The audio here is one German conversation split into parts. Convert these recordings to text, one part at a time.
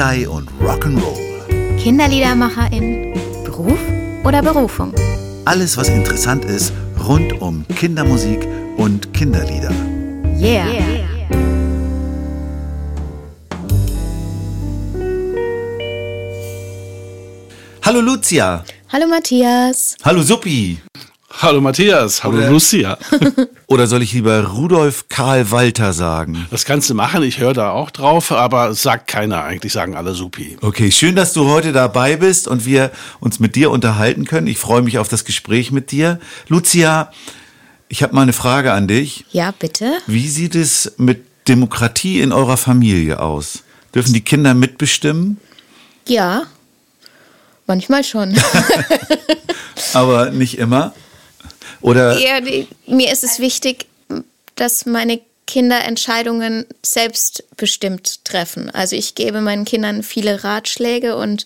Dai und Rock'n'Roll. Kinderliedermacherin, Beruf oder Berufung? Alles, was interessant ist rund um Kindermusik und Kinderlieder. Yeah. Hallo Lucia. Hallo Matthias. Hallo Suppi. Hallo Matthias, hallo Oder- Lucia. Oder soll ich lieber Rudolf Karl Walter sagen? Das kannst du machen, ich höre da auch drauf, aber sagt keiner eigentlich, sagen alle Supi. Okay, schön, dass du heute dabei bist und wir uns mit dir unterhalten können. Ich freue mich auf das Gespräch mit dir. Lucia, ich habe mal eine Frage an dich. Ja, bitte. Wie sieht es mit Demokratie in eurer Familie aus? Dürfen die Kinder mitbestimmen? Ja. Manchmal schon. Aber nicht immer? Oder ja, mir ist es wichtig, dass meine Kinder Entscheidungen selbstbestimmt treffen. Also ich gebe meinen Kindern viele Ratschläge und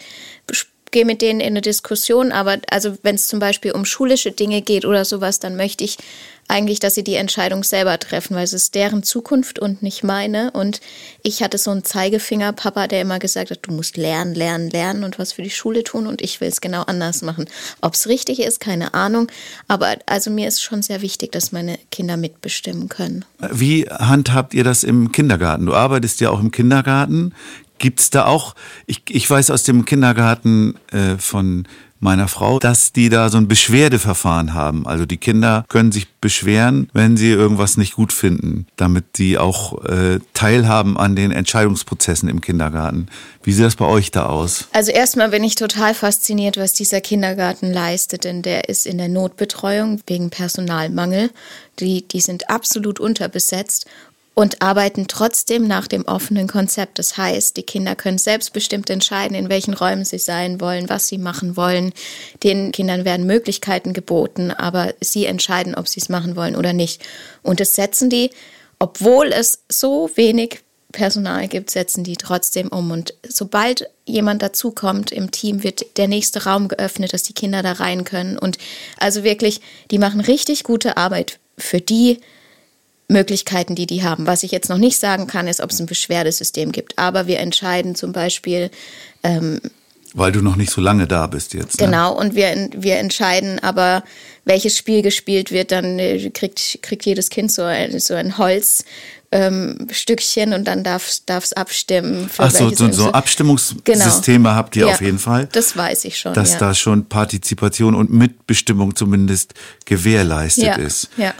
gehe mit denen in eine Diskussion. Aber also wenn es zum Beispiel um schulische Dinge geht oder sowas, dann möchte ich eigentlich, dass sie die Entscheidung selber treffen, weil es ist deren Zukunft und nicht meine. Und ich hatte so einen Zeigefinger-Papa, der immer gesagt hat, du musst lernen, lernen, lernen und was für die Schule tun und ich will es genau anders machen. Ob es richtig ist, keine Ahnung. Aber also mir ist schon sehr wichtig, dass meine Kinder mitbestimmen können. wie handhabt ihr das im Kindergarten? Du arbeitest ja auch im Kindergarten. Gibt's da auch, ich, ich weiß aus dem Kindergarten äh, von meiner Frau, dass die da so ein Beschwerdeverfahren haben. Also die Kinder können sich beschweren, wenn sie irgendwas nicht gut finden, damit sie auch äh, teilhaben an den Entscheidungsprozessen im Kindergarten. Wie sieht das bei euch da aus? Also erstmal bin ich total fasziniert, was dieser Kindergarten leistet, denn der ist in der Notbetreuung wegen Personalmangel. Die, die sind absolut unterbesetzt und arbeiten trotzdem nach dem offenen Konzept. Das heißt, die Kinder können selbstbestimmt entscheiden, in welchen Räumen sie sein wollen, was sie machen wollen. Den Kindern werden Möglichkeiten geboten, aber sie entscheiden, ob sie es machen wollen oder nicht. Und das setzen die, obwohl es so wenig Personal gibt, setzen die trotzdem um. Und sobald jemand dazukommt im Team, wird der nächste Raum geöffnet, dass die Kinder da rein können. Und also wirklich, die machen richtig gute Arbeit für die Möglichkeiten, die die haben. Was ich jetzt noch nicht sagen kann, ist, ob es ein Beschwerdesystem gibt. Aber wir entscheiden zum Beispiel, Weil du noch nicht so lange da bist jetzt. Ne? Genau, und wir, wir entscheiden aber, welches Spiel gespielt wird. Dann äh, kriegt, kriegt jedes Kind so ein, so ein Holzstückchen ähm, Stückchen und dann darf es abstimmen. Für Ach so, so, so Abstimmungssysteme habt ihr Ja, auf jeden Fall. Das weiß ich schon. dass ja. da schon Partizipation und Mitbestimmung zumindest gewährleistet ja, ist. Ja.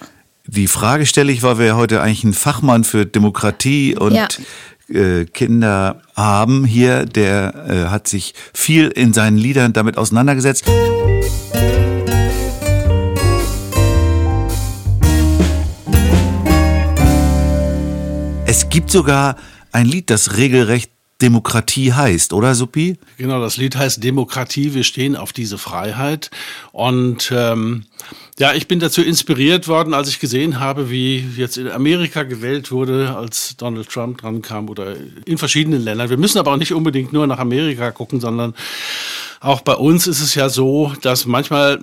Die Frage stelle ich, weil wir heute eigentlich einen Fachmann für Demokratie und Ja. äh, Kinder haben hier, der äh, hat sich viel in seinen Liedern damit auseinandergesetzt. Es gibt sogar ein Lied, das regelrecht Demokratie heißt, oder Suppi? Genau, das Lied heißt Demokratie, wir stehen auf diese Freiheit. Und ähm, ja, ich bin dazu inspiriert worden, als ich gesehen habe, wie jetzt in Amerika gewählt wurde, als Donald Trump dran kam oder in verschiedenen Ländern. Wir müssen aber auch nicht unbedingt nur nach Amerika gucken, sondern auch bei uns ist es ja so, dass manchmal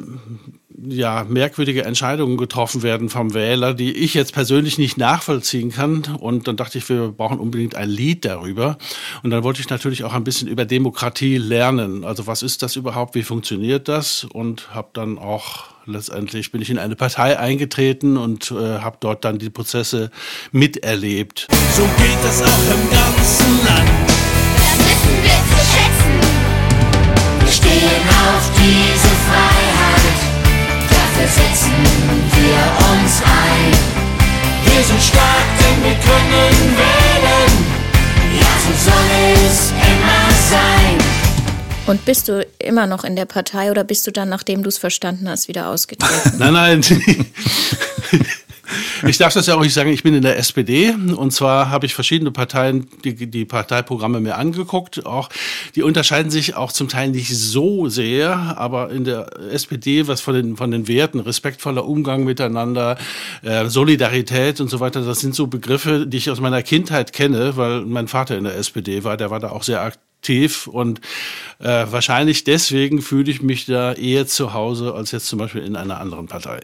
ja, merkwürdige Entscheidungen getroffen werden vom Wähler, die ich jetzt persönlich nicht nachvollziehen kann. Und dann dachte ich, wir brauchen unbedingt ein Lied darüber. Und dann wollte ich natürlich auch ein bisschen über Demokratie lernen. Also was ist das überhaupt? Wie funktioniert das? Und habe dann auch letztendlich bin ich in eine Partei eingetreten und äh, habe dort dann die Prozesse miterlebt. So geht es auch im ganzen Land. Das wissen wir zu schätzen. Wir stehen auf diese Freiheit. Dafür setzen wir uns ein. Wir sind stark, denn wir können wählen. Ja, so soll es immer sein. Und bist du immer noch in der Partei oder bist du dann, nachdem du es verstanden hast, wieder ausgetreten? Nein, nein. Ich darf das ja auch nicht sagen, ich bin in der SPD und zwar habe ich verschiedene Parteien, die, die Parteiprogramme mir angeguckt. Auch die unterscheiden sich auch zum Teil nicht so sehr, aber in der SPD, was von den, von den Werten, respektvoller Umgang miteinander, äh, Solidarität und so weiter, das sind so Begriffe, die ich aus meiner Kindheit kenne, weil mein Vater in der SPD war, der war da auch sehr aktiv tief und äh, wahrscheinlich deswegen fühle ich mich da eher zu Hause als jetzt zum Beispiel in einer anderen Partei.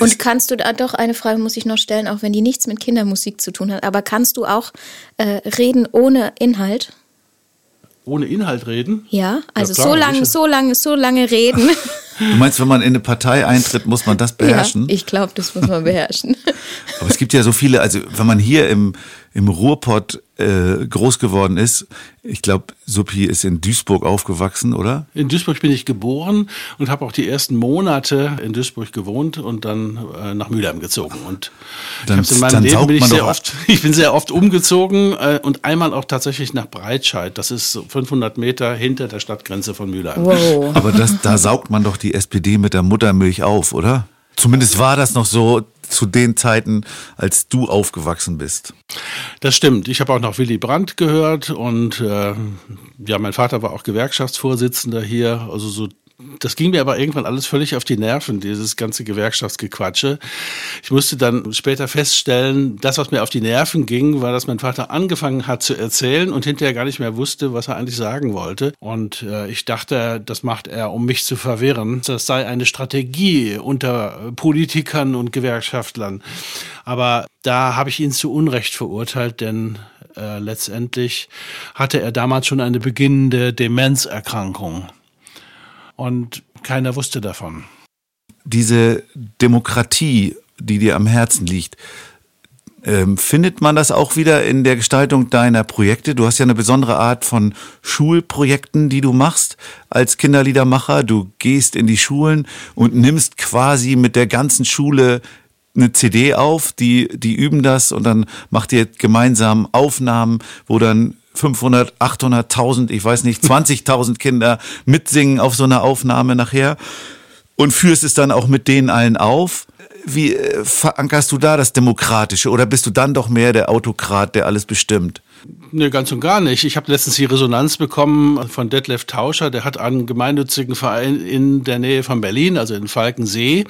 Und kannst du da doch eine Frage muss ich noch stellen, auch wenn die nichts mit Kindermusik zu tun hat, aber kannst du auch äh, reden ohne Inhalt? Ohne Inhalt reden? Ja, also klar, so lange, so lange, so lange reden. Du meinst, wenn man in eine Partei eintritt, muss man das beherrschen? Ja, ich glaube, das muss man beherrschen. Aber es gibt ja so viele, also wenn man hier im, im Ruhrpott äh, groß geworden ist, ich glaube, Suppi ist in Duisburg aufgewachsen, oder? In Duisburg bin ich geboren und habe auch die ersten Monate in Duisburg gewohnt und dann äh, nach Mülheim gezogen. Und Dann- ich in meinem dann Leben bin ich sehr oft, ich bin sehr oft umgezogen äh, und einmal auch tatsächlich nach Breitscheid. Das ist so 500 Meter hinter der Stadtgrenze von Mülheim. Wow. Aber das, da saugt man doch die SPD mit der Muttermilch auf, oder? Zumindest war das noch so zu den Zeiten, als du aufgewachsen bist. Das stimmt. Ich habe auch noch Willy Brandt gehört und äh, ja, mein Vater war auch Gewerkschaftsvorsitzender hier. Also so, das ging mir aber irgendwann alles völlig auf die Nerven, dieses ganze Gewerkschaftsgequatsche. Ich musste dann später feststellen, das, was mir auf die Nerven ging, war, dass mein Vater angefangen hat zu erzählen und hinterher gar nicht mehr wusste, was er eigentlich sagen wollte. Und äh, ich dachte, das macht er, um mich zu verwirren. Das sei eine Strategie unter Politikern und Gewerkschaftlern. Aber da habe ich ihn zu Unrecht verurteilt, denn äh, letztendlich hatte er damals schon eine beginnende Demenzerkrankung. Und keiner wusste davon. Diese Demokratie, die dir am Herzen liegt, ähm, findet man das auch wieder in der Gestaltung deiner Projekte? Du hast ja eine besondere Art von Schulprojekten, die du machst als Kinderliedermacher. Du gehst in die Schulen und nimmst quasi mit der ganzen Schule eine CD auf, die, die üben das und dann macht ihr gemeinsam Aufnahmen, wo dann 500, 800, 1000, ich weiß nicht, 20.000 Kinder mitsingen auf so einer Aufnahme nachher und führst es dann auch mit denen allen auf. Wie äh, verankerst du da das Demokratische oder bist du dann doch mehr der Autokrat, der alles bestimmt? Nee, ganz und gar nicht. Ich habe letztens die Resonanz bekommen von Detlef Tauscher, der hat einen gemeinnützigen Verein in der Nähe von Berlin, also in Falkensee.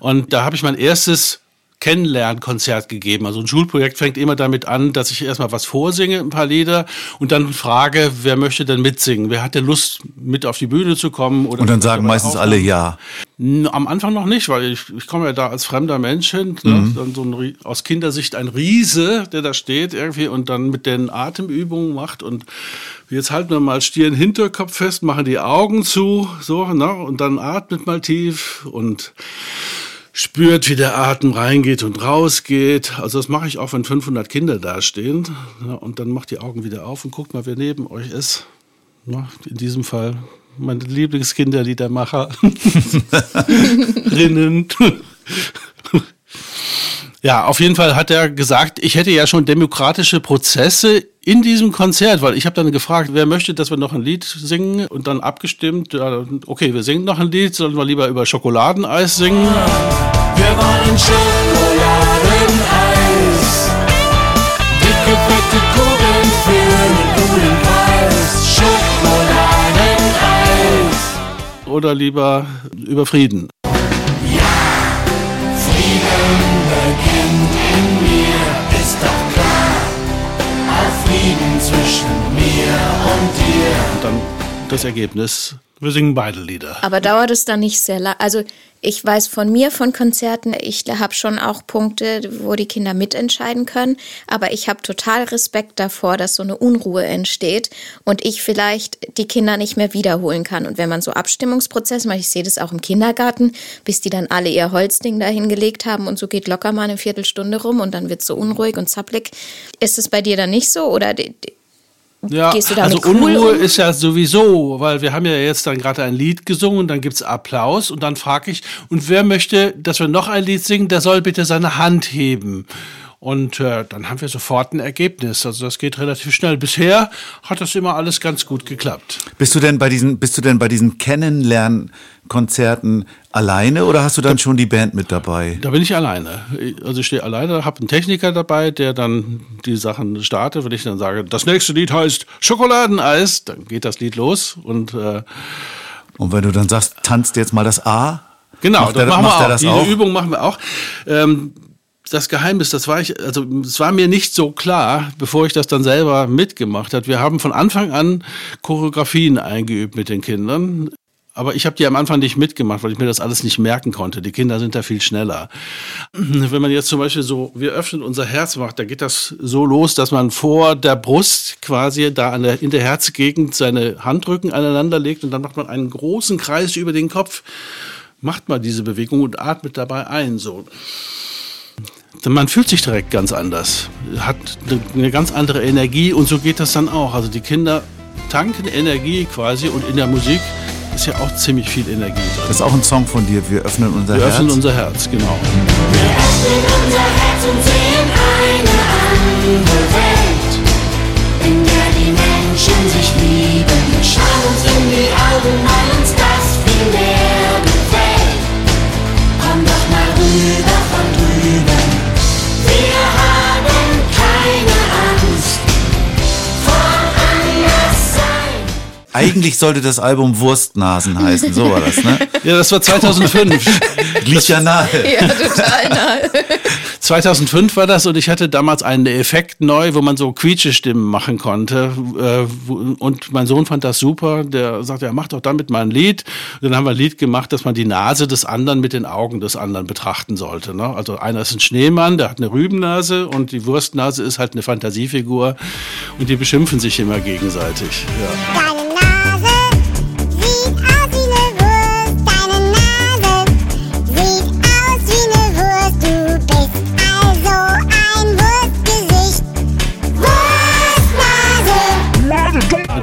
Und da habe ich mein erstes Kennenlernkonzert gegeben. Also ein Schulprojekt fängt immer damit an, dass ich erstmal was vorsinge, ein paar Lieder, und dann frage, wer möchte denn mitsingen? Wer hat denn Lust, mit auf die Bühne zu kommen? Oder Und dann sagen meistens alle ja. Am Anfang noch nicht, weil ich, ich komme ja da als fremder Mensch hin, ne? dann so ein, aus Kindersicht ein Riese, der da steht irgendwie und dann mit den Atemübungen macht und jetzt halten wir mal Stirn Hinterkopf fest, machen die Augen zu, so, ne? und dann atmet mal tief und spürt, wie der Atem reingeht und rausgeht. Also das mache ich auch, wenn 500 Kinder da stehen. Ja, und dann macht die Augen wieder auf und guckt mal, wer neben euch ist. Ja, in diesem Fall meine Lieblingskinderliedermacher. Rinnen. Ja, auf jeden Fall hat er gesagt, ich hätte ja schon demokratische Prozesse in diesem Konzert, weil ich habe dann gefragt, wer möchte, dass wir noch ein Lied singen und dann abgestimmt, okay, wir singen noch ein Lied, sollen wir lieber über Schokoladeneis singen? Wir wollen Schokoladeneis. Dicke, fette Kugeln für einen coolen Preis. Schokoladeneis. Oder lieber über? Frieden Frieden zwischen mir und dir. Und dann das Ergebnis, wir singen beide Lieder. Aber dauert es dann nicht sehr lang? Also ich weiß von mir, von Konzerten, ich habe schon auch Punkte, wo die Kinder mitentscheiden können, aber ich habe total Respekt davor, dass so eine Unruhe entsteht und ich vielleicht die Kinder nicht mehr wiederholen kann. Und wenn man so Abstimmungsprozesse macht, ich sehe das auch im Kindergarten, bis die dann alle ihr Holzding da hingelegt haben und so geht locker mal eine Viertelstunde rum und dann wird so unruhig und zappelig. Ist es bei dir dann nicht so oder Ja, Gehst du also damit cool Unruhe um? ist ja sowieso, weil wir haben ja jetzt dann gerade ein Lied gesungen, dann gibt's Applaus und dann frage ich, und wer möchte, dass wir noch ein Lied singen, der soll bitte seine Hand heben. Und äh, dann haben wir sofort ein Ergebnis. Also das geht relativ schnell. Bisher hat das immer alles ganz gut geklappt. Bist du denn bei diesen, bist du denn bei diesen Kennenlernkonzerten alleine oder hast du dann schon die Band mit dabei? Da bin ich alleine. Also ich stehe alleine, habe einen Techniker dabei, der dann die Sachen startet. Wenn ich dann sage, das nächste Lied heißt Schokoladeneis, dann geht das Lied los und äh, Und wenn du dann sagst, tanzt jetzt mal das A? Genau, Macht das machen macht wir auch. das Diese auch? Übung machen wir auch. Ähm, das Geheimnis, das war ich, also es war mir nicht so klar, bevor ich das dann selber mitgemacht habe. Wir haben von Anfang an Choreografien eingeübt mit den Kindern. Aber ich habe die am Anfang nicht mitgemacht, weil ich mir das alles nicht merken konnte. Die Kinder sind da viel schneller. Wenn man jetzt zum Beispiel so, wir öffnen unser Herz macht, da geht das so los, dass man vor der Brust quasi da der, in der Herzgegend seine Handrücken aneinander legt und dann macht man einen großen Kreis über den Kopf. Macht mal diese Bewegung und atmet dabei ein, so. Man fühlt sich direkt ganz anders, hat eine ganz andere Energie und so geht das dann auch. Also die Kinder tanken Energie quasi und in der Musik ist ja auch ziemlich viel Energie drin. Das ist auch ein Song von dir, Wir öffnen unser Wir Herz. öffnen unser Herz, genau. Wir öffnen unser Herz und sehen eine andere Welt, in der die Menschen sich lieben. Wir schauen uns in die Augen, Eigentlich sollte das Album Wurstnasen heißen, so war das, ne? Ja, das war 2005. Liegt ja nahe. Ja, total nahe. 2005 war das und ich hatte damals einen Effekt neu, wo man so Quietschestimmen machen konnte. Äh, Und mein Sohn fand das super. Der sagte, ja, mach doch damit mal ein Lied. Und dann haben wir ein Lied gemacht, dass man die Nase des anderen mit den Augen des anderen betrachten sollte. Ne? Also einer ist ein Schneemann, der hat eine Rübennase und die Wurstnase ist halt eine Fantasiefigur und die beschimpfen sich immer gegenseitig. Ja.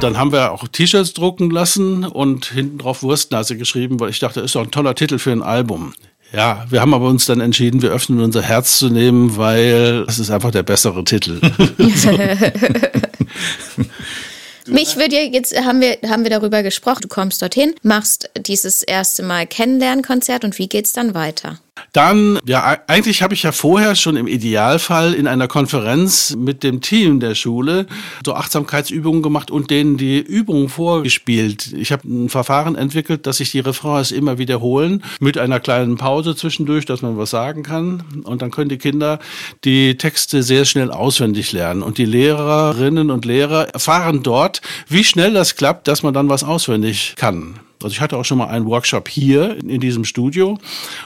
Dann haben wir auch T-Shirts drucken lassen und hinten drauf Wurstnase geschrieben, weil ich dachte, das ist doch ein toller Titel für ein Album. Ja, wir haben aber uns dann entschieden, wir öffnen unser Herz zu nehmen, weil es ist einfach der bessere Titel. Mich würde jetzt, haben wir, haben wir darüber gesprochen, du kommst dorthin, machst dieses erste Mal Kennenlernkonzert und wie geht's dann weiter? Dann, ja, eigentlich habe ich ja vorher schon im Idealfall in einer Konferenz mit dem Team der Schule so Achtsamkeitsübungen gemacht und denen die Übungen vorgespielt. Ich habe ein Verfahren entwickelt, dass sich die Refrains immer wiederholen, mit einer kleinen Pause zwischendurch, dass man was sagen kann. Und dann können die Kinder die Texte sehr schnell auswendig lernen. Und die Lehrerinnen und Lehrer erfahren dort, wie schnell das klappt, dass man dann was auswendig kann. Also ich hatte auch schon mal einen Workshop hier in diesem Studio.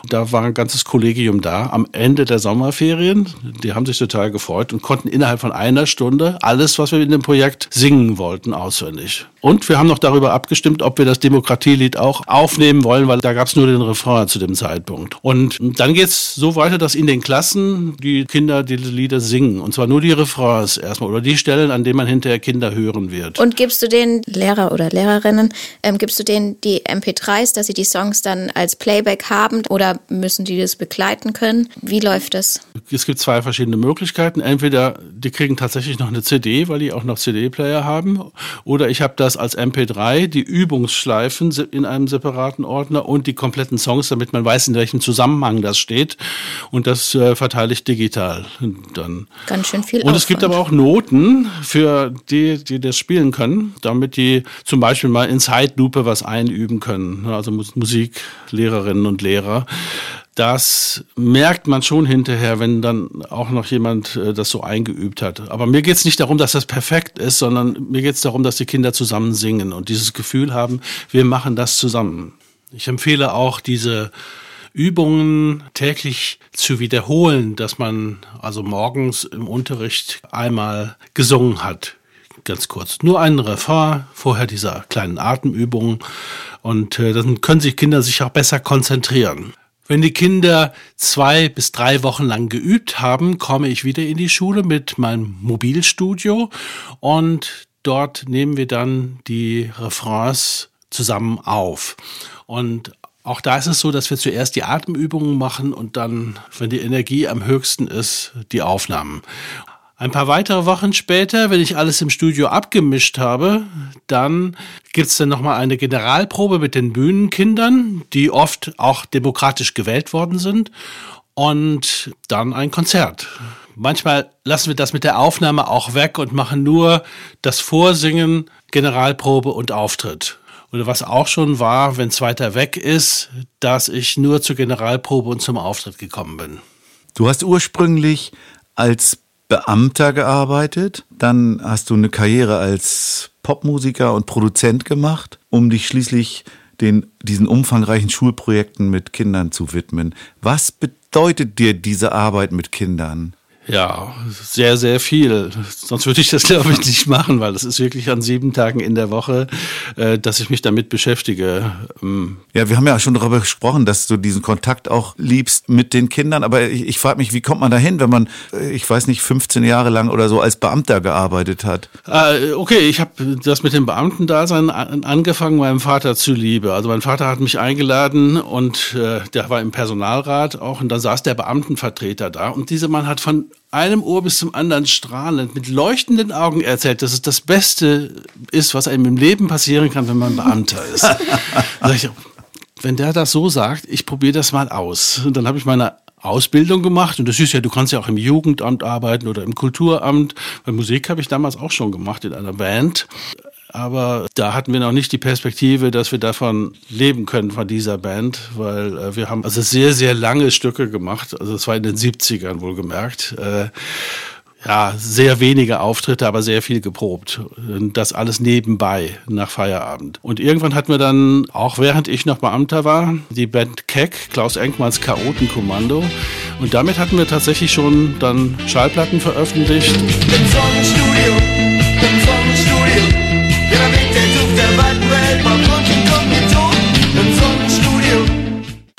Da war ein ganzes Kollegium da am Ende der Sommerferien. Die haben sich total gefreut und konnten innerhalb von einer Stunde alles, was wir in dem Projekt singen wollten, auswendig. Und wir haben noch darüber abgestimmt, ob wir das Demokratielied auch aufnehmen wollen, weil da gab es nur den Refrain zu dem Zeitpunkt. Und dann geht's so weiter, dass in den Klassen die Kinder diese Lieder singen. Und zwar nur die Refrains erstmal oder die Stellen, an denen man hinterher Kinder hören wird. Und gibst du den Lehrer oder Lehrerinnen, ähm, gibst du denen die MP3s, dass sie die Songs dann als Playback haben oder müssen die das begleiten können? Wie läuft das? Es gibt zwei verschiedene Möglichkeiten. Entweder die kriegen tatsächlich noch eine CD, weil die auch noch CD-Player haben, oder ich habe das als MP3, die Übungsschleifen in einem separaten Ordner und die kompletten Songs, damit man weiß, in welchem Zusammenhang das steht. Und das äh, verteile ich digital dann. Ganz schön viel Und es gibt Aufwand. aber auch Noten für die, die das spielen können, damit die zum Beispiel mal in Zeitlupe was einüben können. Also Mus- Musiklehrerinnen und Lehrer. Das merkt man schon hinterher, wenn dann auch noch jemand äh, das so eingeübt hat. Aber mir geht es nicht darum, dass das perfekt ist, sondern mir geht es darum, dass die Kinder zusammen singen und dieses Gefühl haben, wir machen das zusammen. Ich empfehle auch diese Übungen täglich zu wiederholen, dass man also morgens im Unterricht einmal gesungen hat. Ganz kurz. Nur einen Refrain, vorher dieser kleinen Atemübung. Und äh, dann können sich Kinder sich auch besser konzentrieren. Wenn die Kinder zwei bis drei Wochen lang geübt haben, komme ich wieder in die Schule mit meinem Mobilstudio und dort nehmen wir dann die Refrains zusammen auf. Und auch da ist es so, dass wir zuerst die Atemübungen machen und dann, wenn die Energie am höchsten ist, die Aufnahmen. Ein paar weitere Wochen später, wenn ich alles im Studio abgemischt habe, dann gibt's dann nochmal eine Generalprobe mit den Bühnenkindern, die oft auch demokratisch gewählt worden sind, und dann ein Konzert. Manchmal lassen wir das mit der Aufnahme auch weg und machen nur das Vorsingen, Generalprobe und Auftritt. Oder was auch schon war, wenn zweiter weg ist, dass ich nur zur Generalprobe und zum Auftritt gekommen bin. Du hast ursprünglich als Beamter gearbeitet, dann hast du eine Karriere als Popmusiker und Produzent gemacht, um dich schließlich den, diesen umfangreichen Schulprojekten mit Kindern zu widmen. Was bedeutet dir diese Arbeit mit Kindern? Ja, sehr, sehr viel. Sonst würde ich das, glaube ich, nicht machen, weil es ist wirklich an sieben Tagen in der Woche, äh, dass ich mich damit beschäftige. Ähm, Ja, wir haben ja schon darüber gesprochen, dass du diesen Kontakt auch liebst mit den Kindern. Aber ich, ich frage mich, wie kommt man da hin, wenn man, äh, ich weiß nicht, 15 Jahre lang oder so als Beamter gearbeitet hat? Äh, okay, ich habe das mit dem Beamtendasein an- angefangen, meinem Vater zuliebe. Also mein Vater hat mich eingeladen und der war im Personalrat auch und dann saß der Beamtenvertreter da und dieser Mann hat von einem Ohr bis zum anderen strahlend mit leuchtenden Augen erzählt, dass es das Beste ist, was einem im Leben passieren kann, wenn man Beamter ist. Ich, wenn der das so sagt, ich probiere das mal aus. Und dann habe ich meine Ausbildung gemacht und das ist ja, du kannst ja auch im Jugendamt arbeiten oder im Kulturamt. Weil Musik habe ich damals auch schon gemacht in einer Band. Aber da hatten wir noch nicht die Perspektive, dass wir davon leben können von dieser Band, weil äh, wir haben also sehr, sehr lange Stücke gemacht. Also es war in den 70ern wohlgemerkt. Äh, ja, sehr wenige Auftritte, aber sehr viel geprobt. Das alles nebenbei nach Feierabend. Und irgendwann hatten wir dann, auch während ich noch Beamter war, die Band Keck, Klaus Enkmanns Chaotenkommando. Und damit hatten wir tatsächlich schon dann Schallplatten veröffentlicht. Im im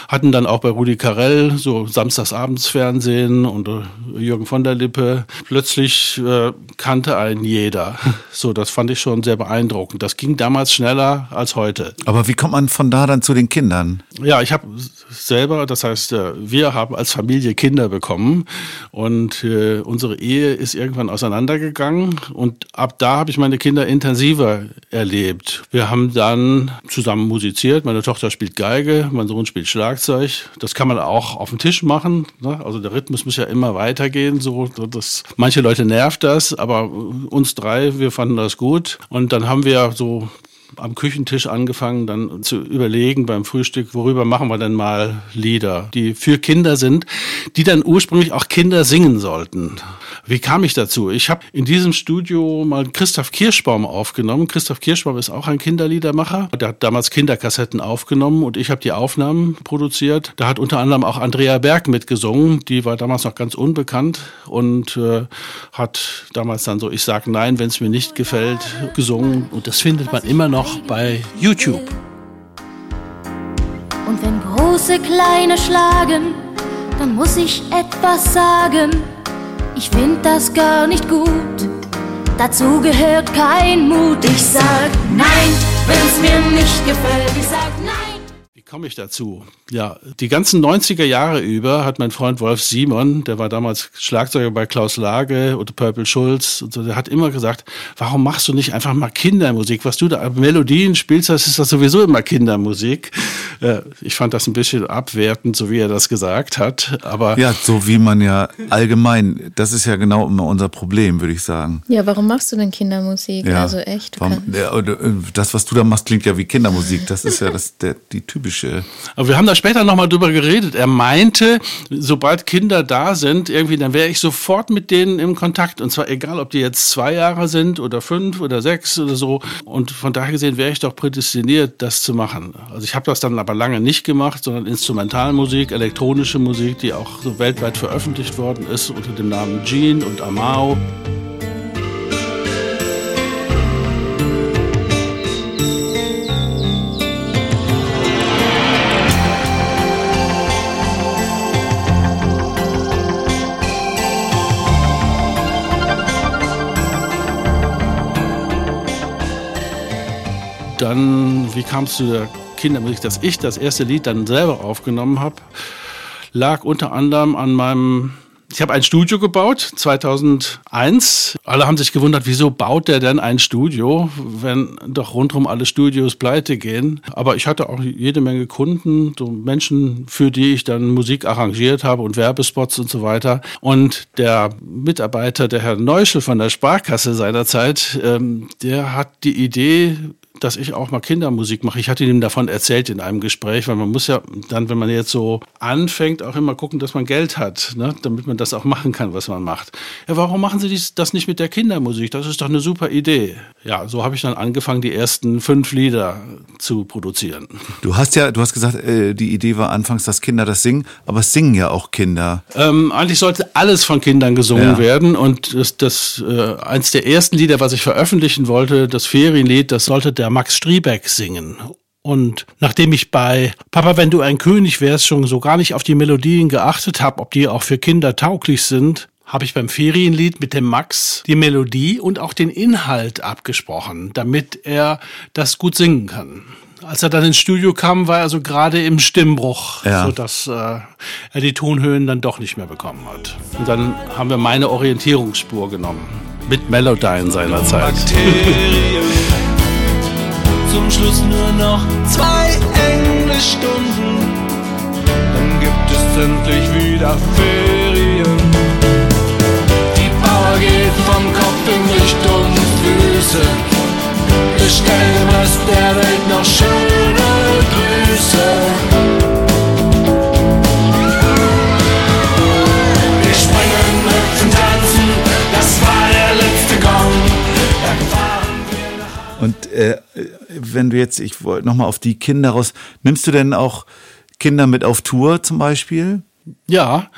Hatten dann auch bei Rudi Carell so samstagsabends Fernsehen und äh, Jürgen von der Lippe. Plötzlich äh, kannte einen jeder. So, das fand ich schon sehr beeindruckend. Das ging damals schneller als heute. Aber wie kommt man von da dann zu den Kindern? Ja, ich habe selber, das heißt, äh, wir haben als Familie Kinder bekommen und äh, unsere Ehe ist irgendwann auseinandergegangen und ab da habe ich meine Kinder intensiver erlebt. Wir haben dann zusammen musiziert. Meine Tochter spielt Geige, mein Sohn spielt Schlagzeug. Das kann man auch auf dem Tisch machen. Ne? Also der Rhythmus muss ja immer weitergehen. So, das, manche Leute nervt das, aber uns drei, wir fanden das gut. Und dann haben wir so am Küchentisch angefangen, dann zu überlegen beim Frühstück, worüber machen wir denn mal Lieder, die für Kinder sind, die dann ursprünglich auch Kinder singen sollten. Wie kam ich dazu? Ich habe in diesem Studio mal Christoph Kirschbaum aufgenommen. Christoph Kirschbaum ist auch ein Kinderliedermacher. Der hat damals Kinderkassetten aufgenommen und ich habe die Aufnahmen produziert. Da hat unter anderem auch Andrea Berg mitgesungen. Die war damals noch ganz unbekannt und äh, hat damals dann so Ich sag nein, wenn es mir nicht gefällt, gesungen. Und das findet man immer noch bei YouTube. Und wenn große Kleine schlagen, dann muss ich etwas sagen. Ich find das gar nicht gut. Dazu gehört kein Mut. Ich sag nein, wenn's mir nicht gefällt. Ich sag nein. Komme ich dazu? Ja, die ganzen 90er Jahre über hat mein Freund Wolf Simon, der war damals Schlagzeuger bei Klaus Lage und Purple Schulz und so, der hat immer gesagt, warum machst du nicht einfach mal Kindermusik? Was du da Melodien spielst, das ist das sowieso immer Kindermusik. Äh, Ich fand das ein bisschen abwertend, so wie er das gesagt hat, aber Ja, so wie man ja allgemein, das ist ja genau immer unser Problem, würde ich sagen. Ja, warum machst du denn Kindermusik? Ja. Also echt, Warum- ja, äh, das, was du da machst, klingt ja wie Kindermusik. Das ist ja das, der, die typische. Aber wir haben da später nochmal drüber geredet. Er meinte, sobald Kinder da sind, irgendwie, dann wäre ich sofort mit denen im Kontakt. Und zwar egal, ob die jetzt zwei Jahre sind oder fünf oder sechs oder so. Und von daher gesehen wäre ich doch prädestiniert, das zu machen. Also ich habe das dann aber lange nicht gemacht, sondern Instrumentalmusik, elektronische Musik, die auch so weltweit veröffentlicht worden ist unter dem Namen Gene und Amao. Dann, wie kam es zu der Kindermusik, dass ich das erste Lied dann selber aufgenommen habe, lag unter anderem an meinem ich habe ein Studio gebaut, 2001. Alle haben sich gewundert, wieso baut der denn ein Studio, wenn doch rundherum alle Studios pleite gehen. Aber ich hatte auch jede Menge Kunden, so Menschen, für die ich dann Musik arrangiert habe und Werbespots und so weiter. Und der Mitarbeiter, der Herr Neuschel von der Sparkasse seinerzeit, ähm, der hat die Idee dass ich auch mal Kindermusik mache. Ich hatte ihm davon erzählt in einem Gespräch, weil man muss ja dann, wenn man jetzt so anfängt, auch immer gucken, dass man Geld hat, ne? damit man das auch machen kann, was man macht. Ja, warum machen Sie dies, das nicht mit der Kindermusik? Das ist doch eine super Idee. Ja, so habe ich dann angefangen, die ersten fünf Lieder zu produzieren. Du hast ja, du hast gesagt, äh, die Idee war anfangs, dass Kinder das singen, aber es singen ja auch Kinder. Ähm, eigentlich sollte alles von Kindern gesungen Ja. werden und das, das äh, eins der ersten Lieder, was ich veröffentlichen wollte, das Ferienlied, das sollte der Max Striebeck singen. Und nachdem ich bei Papa, wenn du ein König wärst, schon so gar nicht auf die Melodien geachtet habe, ob die auch für Kinder tauglich sind, habe ich beim Ferienlied mit dem Max die Melodie und auch den Inhalt abgesprochen, damit er das gut singen kann. Als er dann ins Studio kam, war er also gerade im Stimmbruch, Ja. sodass äh, er die Tonhöhen dann doch nicht mehr bekommen hat. Und dann haben wir meine Orientierungsspur genommen. Mit Melodyne seinerzeit. Bakterien. Zum Schluss nur noch zwei Englischstunden. Dann gibt es endlich wieder Ferien. Die Power geht vom Kopf in Richtung Füße. Bestell dem Rest der Welt noch schöne Grüße. Und äh, wenn du jetzt, ich wollte nochmal auf die Kinder raus, nimmst du denn auch Kinder mit auf Tour zum Beispiel? Ja,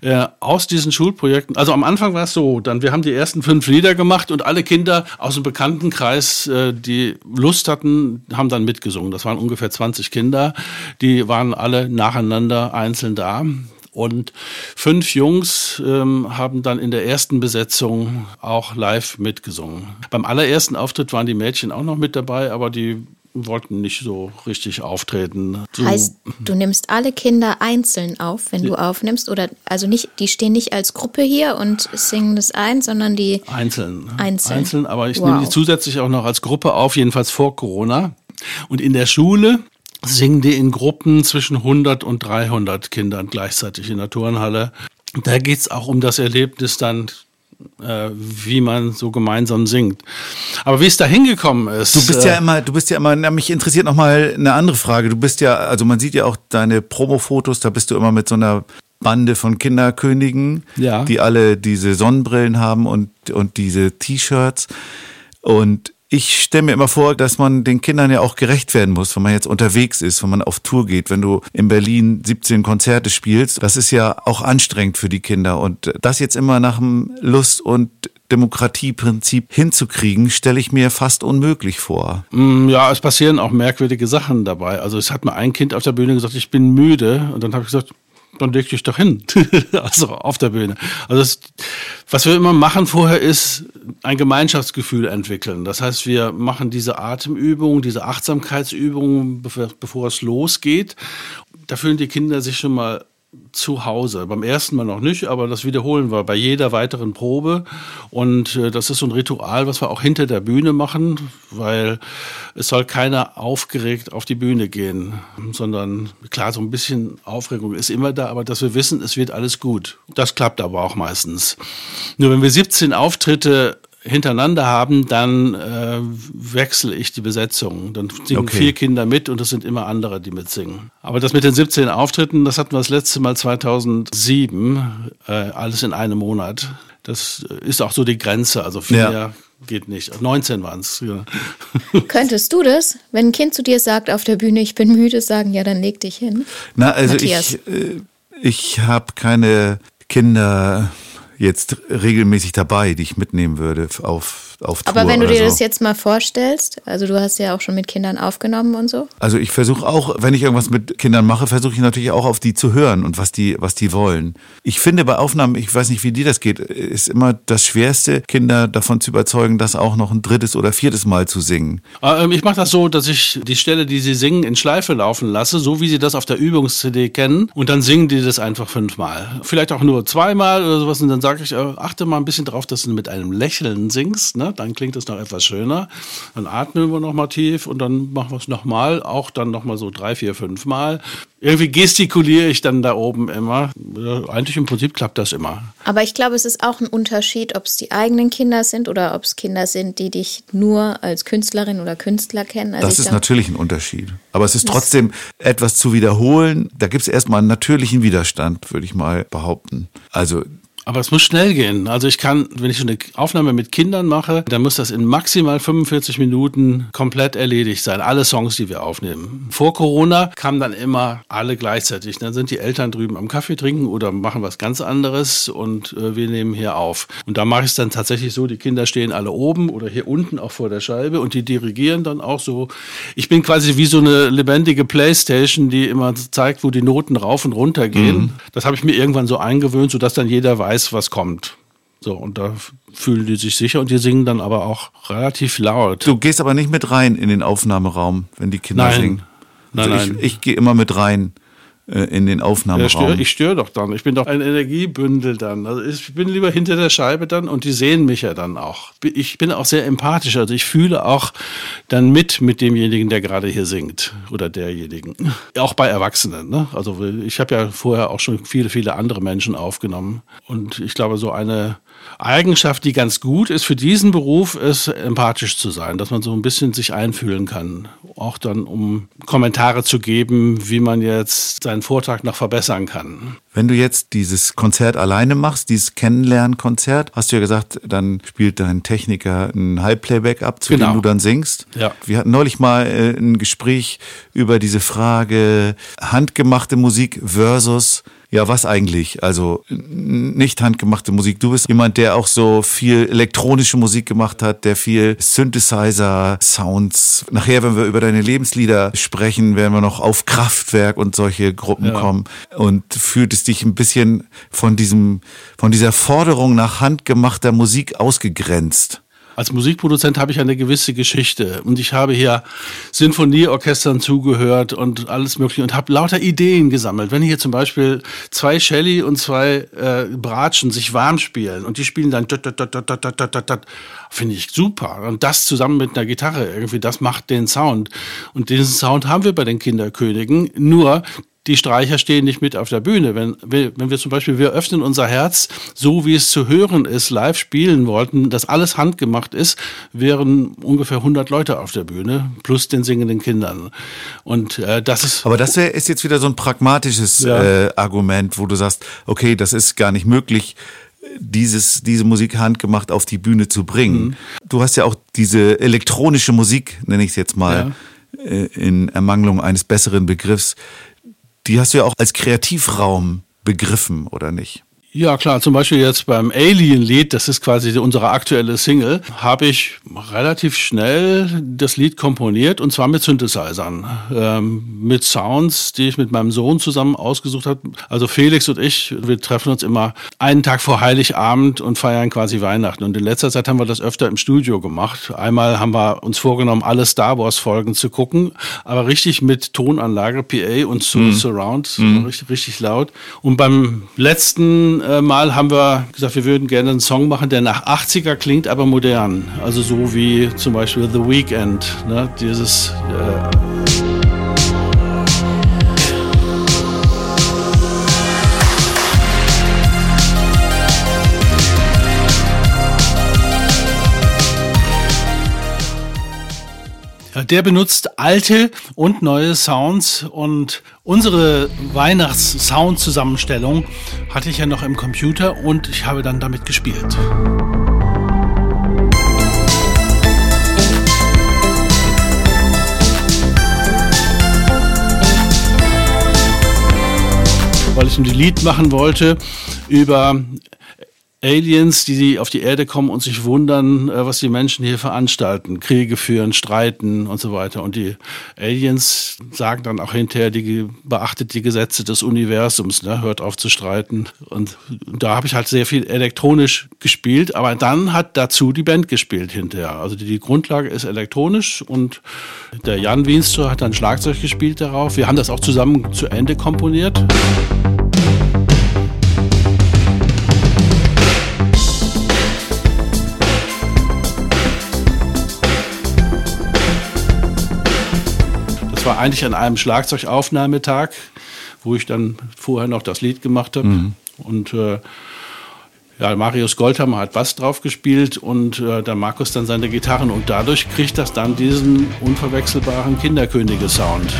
äh, aus diesen Schulprojekten. Also am Anfang war es so, dann wir haben die ersten fünf Lieder gemacht und alle Kinder aus dem Bekanntenkreis, äh, die Lust hatten, haben dann mitgesungen. Das waren ungefähr 20 Kinder, die waren alle nacheinander einzeln da. Und fünf Jungs ähm, haben dann in der ersten Besetzung auch live mitgesungen. Beim allerersten Auftritt waren die Mädchen auch noch mit dabei, aber die wollten nicht so richtig auftreten. So, Heißt, du nimmst alle Kinder einzeln auf, wenn du aufnimmst? Oder also nicht, die stehen nicht als Gruppe hier und singen das ein, sondern die. Einzeln. Einzeln. Einzeln, aber ich Wow. nehme die zusätzlich auch noch als Gruppe auf, jedenfalls vor Corona. Und in der Schule singen die in Gruppen zwischen 100 und 300 Kindern gleichzeitig in der Turnhalle. Da geht's auch um das Erlebnis dann, äh, wie man so gemeinsam singt. Aber wie es da hingekommen ist. Du bist äh, ja immer, du bist ja immer, na, mich interessiert noch mal eine andere Frage. Du bist ja, also man sieht ja auch deine Promo-Fotos, da bist du immer mit so einer Bande von Kinderkönigen, Ja. die alle diese Sonnenbrillen haben und, und diese T-Shirts. Und ich stelle mir immer vor, dass man den Kindern ja auch gerecht werden muss, wenn man jetzt unterwegs ist, wenn man auf Tour geht, wenn du in Berlin 17 Konzerte spielst. Das ist ja auch anstrengend für die Kinder. Und das jetzt immer nach dem Lust- und Demokratieprinzip hinzukriegen, stelle ich mir fast unmöglich vor. Mm, Ja, es passieren auch merkwürdige Sachen dabei. Also es hat mir ein Kind auf der Bühne gesagt, ich bin müde. Und dann habe ich gesagt, dann leg dich doch hin. also auf der Bühne. Also das, was wir immer machen vorher ist ein Gemeinschaftsgefühl entwickeln. Das heißt, wir machen diese Atemübung, diese Achtsamkeitsübung, bevor, bevor es losgeht. Da fühlen die Kinder sich schon mal zu Hause. Beim ersten Mal noch nicht, aber das wiederholen wir bei jeder weiteren Probe. Und äh, das ist so ein Ritual, was wir auch hinter der Bühne machen, weil es soll keiner aufgeregt auf die Bühne gehen, sondern klar, so ein bisschen Aufregung ist immer da, aber dass wir wissen, es wird alles gut. Das klappt aber auch meistens. Nur wenn wir 17 Auftritte hintereinander haben, dann äh, wechsle ich die Besetzung. Dann singen Okay. vier Kinder mit und es sind immer andere, die mitsingen. Aber das mit den 17 Auftritten, das hatten wir das letzte Mal 2007, äh, alles in einem Monat. Das ist auch so die Grenze, also viel Ja. mehr geht nicht. 19 waren es. Ja. Könntest du das, wenn ein Kind zu dir sagt auf der Bühne, ich bin müde, sagen, ja, dann leg dich hin? Na, also Matthias. ich, äh, ich habe keine Kinder jetzt regelmäßig dabei, die ich mitnehmen würde auf, auf Tour Aber wenn du oder dir so. das jetzt mal vorstellst, also du hast ja auch schon mit Kindern aufgenommen und so. Also ich versuche auch, wenn ich irgendwas mit Kindern mache, versuche ich natürlich auch auf die zu hören und was die, was die wollen. Ich finde bei Aufnahmen, ich weiß nicht, wie dir das geht, ist immer das Schwerste, Kinder davon zu überzeugen, das auch noch ein drittes oder viertes Mal zu singen. Ähm, Ich mache das so, dass ich die Stelle, die sie singen, in Schleife laufen lasse, so wie sie das auf der Übungs-CD kennen. Und dann singen die das einfach fünfmal. Vielleicht auch nur zweimal oder sowas. Und dann sage ich, äh, achte mal ein bisschen drauf, dass du mit einem Lächeln singst. Ne? Ne? Dann klingt es noch etwas schöner. Dann atmen wir nochmal tief und dann machen wir es nochmal, auch dann nochmal so drei, vier, fünf Mal. Irgendwie gestikuliere ich dann da oben immer. Eigentlich im Prinzip klappt das immer. Aber ich glaube, es ist auch ein Unterschied, ob es die eigenen Kinder sind oder ob es Kinder sind, die dich nur als Künstlerin oder Künstler kennen. Also Das ich ist glaub, natürlich ein Unterschied. Aber es ist trotzdem etwas zu wiederholen. Da gibt es erstmal einen natürlichen Widerstand, würde ich mal behaupten. Also Aber es muss schnell gehen. Also ich kann, wenn ich eine Aufnahme mit Kindern mache, dann muss das in maximal 45 Minuten komplett erledigt sein. Alle Songs, die wir aufnehmen. Vor Corona kamen dann immer alle gleichzeitig. Dann sind die Eltern drüben am Kaffee trinken oder machen was ganz anderes und äh, wir nehmen hier auf. Und da mache ich es dann tatsächlich so, die Kinder stehen alle oben oder hier unten auch vor der Scheibe und die dirigieren dann auch so. Ich bin quasi wie so eine lebendige Playstation, die immer zeigt, wo die Noten rauf und runter gehen. Das habe ich mir irgendwann so eingewöhnt, sodass dann jeder weiß, was kommt. So, und da fühlen die sich sicher und die singen dann aber auch relativ laut. du gehst aber nicht mit rein in den Aufnahmeraum, wenn die Kinder Nein. singen. Nein, also nein. Ich, ich gehe immer mit rein in den Aufnahmeraum. ich störe doch dann. Ich bin doch ein Energiebündel dann. Also ich bin lieber hinter der Scheibe dann und die sehen mich ja dann auch. Ich bin auch sehr empathisch. Also ich fühle auch dann mit mit demjenigen, der gerade hier singt oder derjenigen. Auch bei Erwachsenen. Ne? Also ich habe ja vorher auch schon viele, viele andere Menschen aufgenommen. Und ich glaube, so eine Eigenschaft, die ganz gut ist für diesen Beruf, ist empathisch zu sein, dass man so ein bisschen sich einfühlen kann. Auch dann, um Kommentare zu geben, wie man jetzt seinen Vortrag noch verbessern kann. Wenn du jetzt dieses Konzert alleine machst, dieses Kennenlernkonzert, hast du ja gesagt, dann spielt dein Techniker ein Halbplayback ab, zu Genau. dem du dann singst. Ja. Wir hatten neulich mal äh, ein Gespräch über diese Frage handgemachte Musik versus ja, was eigentlich? Also nicht handgemachte Musik. Du bist jemand, der auch so viel elektronische Musik gemacht hat, der viel Synthesizer-Sounds. Nachher, wenn wir über deine Lebenslieder sprechen, werden wir noch auf Kraftwerk und solche Gruppen Ja. kommen. Und fühlt es dich ein bisschen von diesem, von dieser Forderung nach handgemachter Musik ausgegrenzt? als Musikproduzent habe ich eine gewisse Geschichte und ich habe hier Sinfonieorchestern zugehört und alles mögliche und habe lauter Ideen gesammelt. Wenn hier zum Beispiel zwei Shelly und zwei äh, Bratschen sich warm spielen und die spielen dann finde ich super und das zusammen mit einer Gitarre irgendwie das macht den Sound und diesen Sound haben wir bei den Kinderkönigen. Nur die Streicher stehen nicht mit auf der Bühne. Wenn wir, wenn wir zum Beispiel, wir öffnen unser Herz, so wie es zu hören ist, live spielen wollten, dass alles handgemacht ist, wären ungefähr 100 Leute auf der Bühne, plus den singenden Kindern. Und äh, das ist... Aber das wär, ist jetzt wieder so ein pragmatisches Ja. äh, Argument, wo du sagst, okay, das ist gar nicht möglich, dieses, diese Musik handgemacht auf die Bühne zu bringen. Mhm. Du hast ja auch diese elektronische Musik, nenne ich es jetzt mal, äh, in Ermangelung eines besseren Begriffs, die hast du ja auch als Kreativraum begriffen, oder nicht? Ja, klar, zum Beispiel jetzt beim Alien-Lied, das ist quasi unsere aktuelle Single, habe ich relativ schnell das Lied komponiert und zwar mit Synthesizern, ähm, mit Sounds, die ich mit meinem Sohn zusammen ausgesucht habe. Also Felix und ich, wir treffen uns immer einen Tag vor Heiligabend und feiern quasi Weihnachten. Und in letzter Zeit haben wir das öfter im Studio gemacht. Einmal haben wir uns vorgenommen, alle Star Wars-Folgen zu gucken, aber richtig mit Tonanlage, PA und so Surround, so richtig, richtig laut. Und beim letzten äh, Mal haben wir gesagt, wir würden gerne einen Song machen, der nach 80er klingt, aber modern. Also so wie zum Beispiel The Weeknd, ne? dieses äh, der benutzt alte und neue Sounds und unsere Weihnachts-Sound-Zusammenstellung hatte ich ja noch im Computer und ich habe dann damit gespielt. Weil ich ein Lied machen wollte über Aliens, die auf die Erde kommen und sich wundern, äh, was die Menschen hier veranstalten. Kriege führen, streiten und so weiter. Und die Aliens sagen dann auch hinterher, die beachtet die Gesetze des Universums, ne? hört auf zu streiten. Und da habe ich halt sehr viel elektronisch gespielt, aber dann hat dazu die Band gespielt hinterher. Also die, Grundlage ist elektronisch und der Jan Wienstor hat dann Schlagzeug gespielt darauf. Wir haben das auch zusammen zu Ende komponiert. Das war eigentlich an einem Schlagzeugaufnahmetag, wo ich dann vorher noch das Lied gemacht habe. Und äh, ja, Marius Goldhammer hat Bass drauf gespielt und äh, der Markus dann seine Gitarren. Und dadurch kriegt das dann diesen unverwechselbaren Kinderkönige-Sound.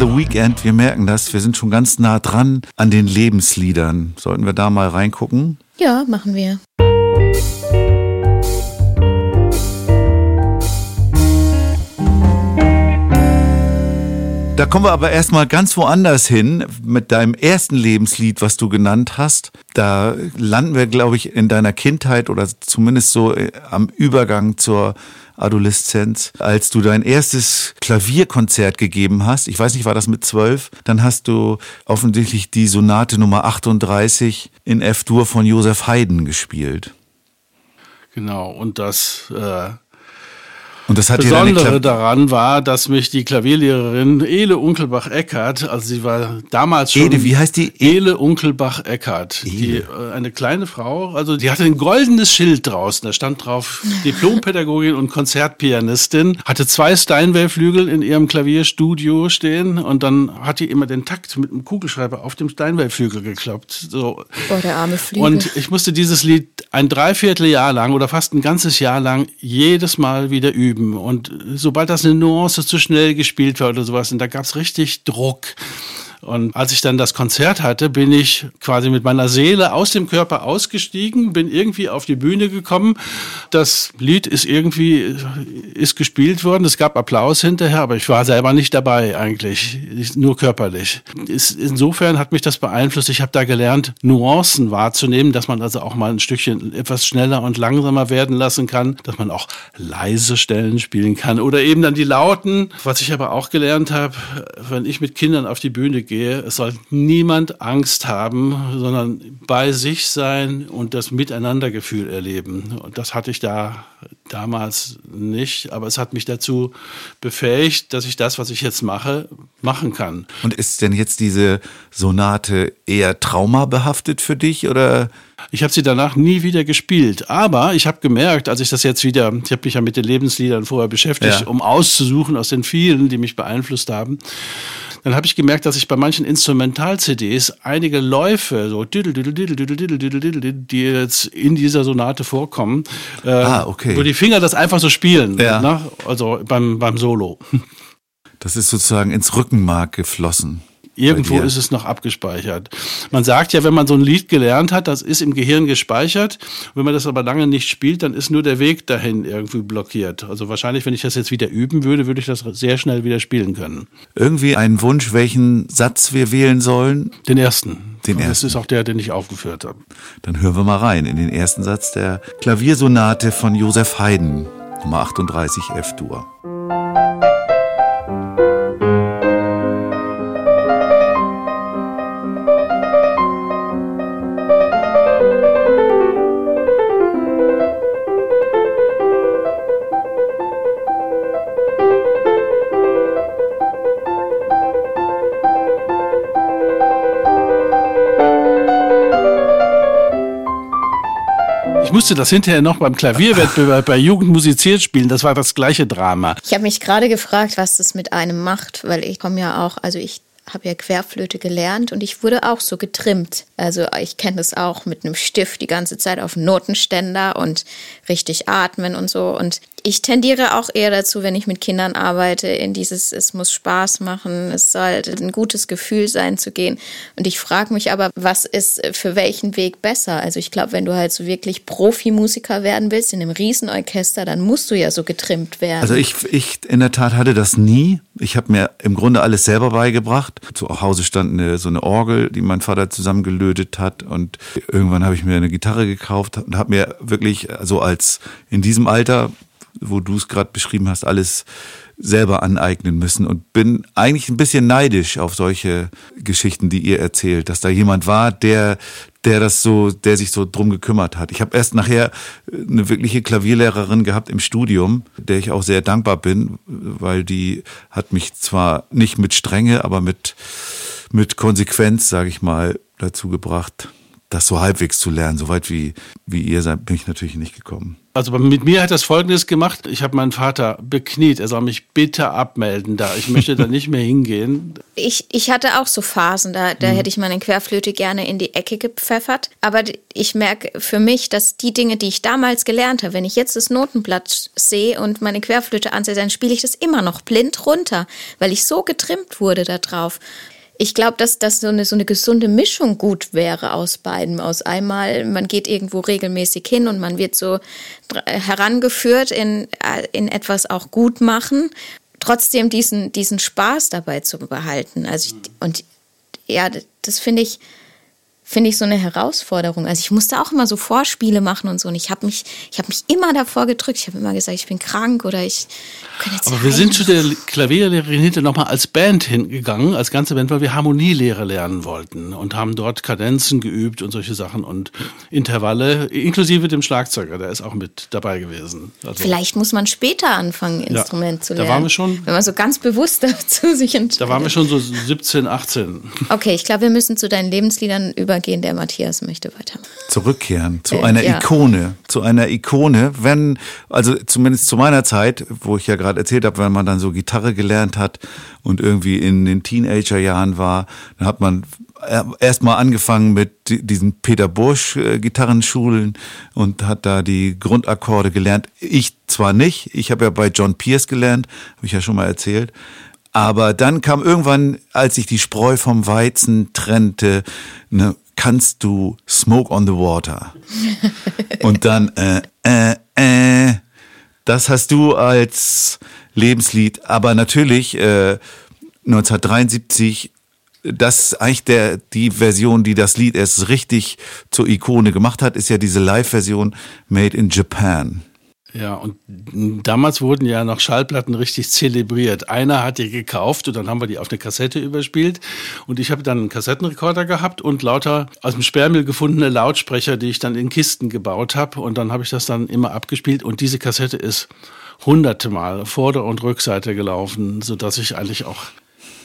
The Weekend, wir merken das, wir sind schon ganz nah dran an den Lebensliedern. Sollten wir da mal reingucken? Ja, machen wir. Da kommen wir aber erstmal ganz woanders hin mit deinem ersten Lebenslied, was du genannt hast. Da landen wir, glaube ich, in deiner Kindheit oder zumindest so äh, am Übergang zur Adoleszenz, als du dein erstes Klavierkonzert gegeben hast. Ich weiß nicht, war das mit zwölf? Dann hast du offensichtlich die Sonate Nummer 38 in F-Dur von Josef Haydn gespielt. Genau, und das äh, Und das hat Besondere daran war, dass mich die Klavierlehrerin Ele Unkelbach-Eckert, also sie war damals schon... Ede, wie heißt die? E- Ele Unkelbach-Eckert. Die, äh, eine kleine Frau, also die hatte ein goldenes Schild draußen, da stand drauf Diplompädagogin und Konzertpianistin, hatte zwei Steinway-Flügel in ihrem Klavierstudio stehen und dann hat die immer den Takt mit einem Kugelschreiber auf dem Steinway-Flügel gekloppt. So. Boah, der arme Flügel. Und ich musste dieses Lied ein Dreivierteljahr lang oder fast ein ganzes Jahr lang jedes Mal wieder üben. Und sobald das eine Nuance zu schnell gespielt war oder sowas, und da gab's richtig Druck. Und als ich dann das Konzert hatte, bin ich quasi mit meiner Seele aus dem Körper ausgestiegen, bin irgendwie auf die Bühne gekommen. Das Lied ist irgendwie, ist gespielt worden. Es gab Applaus hinterher, aber ich war selber nicht dabei eigentlich, Ich- nur körperlich. Insofern hat mich das beeinflusst. Ich habe da gelernt, Nuancen wahrzunehmen, dass man also auch mal ein Stückchen etwas schneller und langsamer werden lassen kann, dass man auch leise Stellen spielen kann oder eben dann die lauten. Was ich aber auch gelernt habe, wenn ich mit Kindern auf die Bühne gehe, es soll niemand Angst haben, sondern bei sich sein und das Miteinandergefühl erleben. Und das hatte ich da damals nicht, aber es hat mich dazu befähigt, dass ich das, was ich jetzt mache, machen kann. Und ist denn jetzt diese Sonate eher traumabehaftet für dich oder? Ich habe sie danach nie wieder gespielt. Aber ich habe gemerkt, als ich das jetzt wieder, ich habe mich ja mit den Lebensliedern vorher beschäftigt, Ja. um auszusuchen aus den vielen, die mich beeinflusst haben. Dann habe ich gemerkt, dass ich bei manchen Instrumental-CDs einige Läufe, so die jetzt in dieser Sonate vorkommen, äh, Ah, okay. wo die Finger das einfach so spielen, Ja. ne? also beim, beim Solo. Das ist sozusagen ins Rückenmark geflossen. Irgendwo ist es noch abgespeichert. Man sagt ja, wenn man so ein Lied gelernt hat, das ist im Gehirn gespeichert. Wenn man das aber lange nicht spielt, dann ist nur der Weg dahin irgendwie blockiert. Also wahrscheinlich, wenn ich das jetzt wieder üben würde, würde ich das sehr schnell wieder spielen können. Irgendwie ein Wunsch, welchen Satz wir wählen sollen? Den ersten. Den Und Das ersten. ist auch der, den ich aufgeführt habe. Dann hören wir mal rein in den ersten Satz der Klaviersonate von Josef Haydn, Nummer 38 F-Dur. Ich musste das hinterher noch beim Klavierwettbewerb bei Jugend musiziert spielen. Das war das gleiche Drama. Ich habe mich gerade gefragt, was das mit einem macht, weil ich komme ja auch, also ich habe ja Querflöte gelernt und ich wurde auch so getrimmt. Also ich kenne das auch mit einem Stift die ganze Zeit auf Notenständer und richtig atmen und so. Und ich tendiere auch eher dazu, wenn ich mit Kindern arbeite, in dieses, es muss Spaß machen, es soll ein gutes Gefühl sein zu gehen. Und ich frage mich aber, was ist für welchen Weg besser? Also ich glaube, wenn du halt so wirklich Profimusiker werden willst in einem Riesenorchester, dann musst du ja so getrimmt werden. Also ich, ich in der Tat hatte das nie. Ich habe mir im Grunde alles selber beigebracht. Zu Hause stand eine, so eine Orgel, die mein Vater zusammengelötet hat und irgendwann habe ich mir eine Gitarre gekauft und habe mir wirklich so als in diesem Alter, wo du es gerade beschrieben hast, alles selber aneignen müssen und bin eigentlich ein bisschen neidisch auf solche Geschichten, die ihr erzählt, dass da jemand war, der der das so, der sich so drum gekümmert hat. Ich habe erst nachher eine wirkliche Klavierlehrerin gehabt im Studium, der ich auch sehr dankbar bin, weil die hat mich zwar nicht mit Strenge, aber mit mit Konsequenz, sage ich mal, dazu gebracht, das so halbwegs zu lernen. So weit wie, wie ihr seid, bin ich natürlich nicht gekommen. Also mit mir hat das Folgendes gemacht. Ich habe meinen Vater bekniet. Er soll mich bitte abmelden da. Ich möchte da nicht mehr hingehen. Ich, ich hatte auch so Phasen, da, da hätte ich meine Querflöte gerne in die Ecke gepfeffert. Aber ich merke für mich, dass die Dinge, die ich damals gelernt habe, wenn ich jetzt das Notenblatt sehe und meine Querflöte ansehe, dann spiele ich das immer noch blind runter, weil ich so getrimmt wurde da drauf. Ich glaube, dass das so eine, so eine gesunde Mischung gut wäre aus beiden. Aus einmal, man geht irgendwo regelmäßig hin und man wird so dr- herangeführt in, äh, in etwas auch gut machen trotzdem diesen, diesen Spaß dabei zu behalten. Also ich, und ja, das finde ich, finde ich so eine Herausforderung. Also ich musste auch immer so Vorspiele machen und so. Und ich habe mich, ich habe mich immer davor gedrückt. Ich habe immer gesagt, ich bin krank oder ich kann jetzt Aber wir sind zu der Klavierlehrerin hinter nochmal als Band hingegangen, als ganze Band, weil wir Harmonielehre lernen wollten und haben dort Kadenzen geübt und solche Sachen und Intervalle, inklusive dem Schlagzeuger, der ist auch mit dabei gewesen. Also, Vielleicht muss man später anfangen, Ja, Instrument zu da lernen. waren wir schon- Wenn man so ganz bewusst dazu sich entscheidet. da waren wir schon so 17, 18. Okay, ich glaube, wir müssen zu deinen Lebensliedern übergehen. Der Matthias möchte weiter. zurückkehren zu Äh, einer ja. Ikone, zu einer Ikone, wenn, also zumindest zu meiner Zeit, wo ich ja gerade erzählt habe, wenn man dann so Gitarre gelernt hat und irgendwie in den Teenagerjahren war, dann hat man erstmal angefangen mit di- diesen Peter Bursch äh, Gitarrenschulen und hat da die Grundakkorde gelernt. Ich zwar nicht, ich habe ja bei John Pierce gelernt, habe ich ja schon mal erzählt, aber dann kam irgendwann, als sich die Spreu vom Weizen trennte, ne, kannst du Smoke on the Water. Und dann, äh, äh, äh, das hast du als Lebenslied. Aber natürlich, äh, 1973, das ist eigentlich der, die Version, die das Lied erst richtig zur Ikone gemacht hat, ist ja diese Live-Version Made in Japan. Ja, und damals wurden ja noch Schallplatten richtig zelebriert. Einer hat die gekauft und dann haben wir die auf eine Kassette überspielt. Und ich habe dann einen Kassettenrekorder gehabt und lauter aus dem Sperrmüll gefundene Lautsprecher, die ich dann in Kisten gebaut habe. Und dann habe ich das dann immer abgespielt. Und diese Kassette ist hunderte Mal Vorder- und Rückseite gelaufen, sodass ich eigentlich auch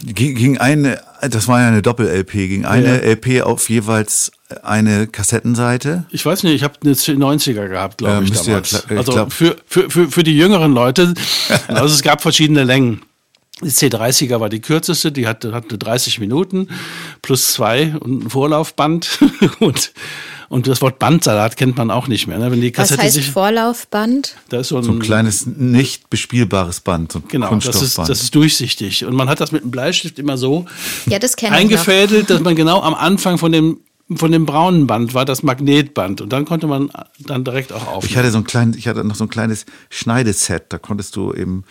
Ging, eine, das war ja eine Doppel-LP, ging eine Ja. LP auf jeweils eine Kassettenseite. Ich weiß nicht, ich habe eine 90er gehabt, Ja, glaube ich, müsste ja damals. klar- ich also glaub- für, für, für, für die jüngeren Leute, also es gab verschiedene Längen. Die C30er war die kürzeste, die hatte, hatte 30 Minuten plus zwei und ein Vorlaufband. und, und das Wort Bandsalat kennt man auch nicht mehr. Ne? Wenn die Was Kassette heißt sich. Vorlaufband? Da ist so ein, So ein kleines, nicht bespielbares Band, so ein Genau, das ist, Kunststoffband. das ist durchsichtig. Und man hat das mit einem Bleistift immer so Ja, das eingefädelt, dass man genau am Anfang von dem, von dem braunen Band war das Magnetband. Und dann konnte man dann direkt auch aufnehmen. Ich hatte so ein kleines, ich hatte noch so ein kleines Schneideset, da konntest du eben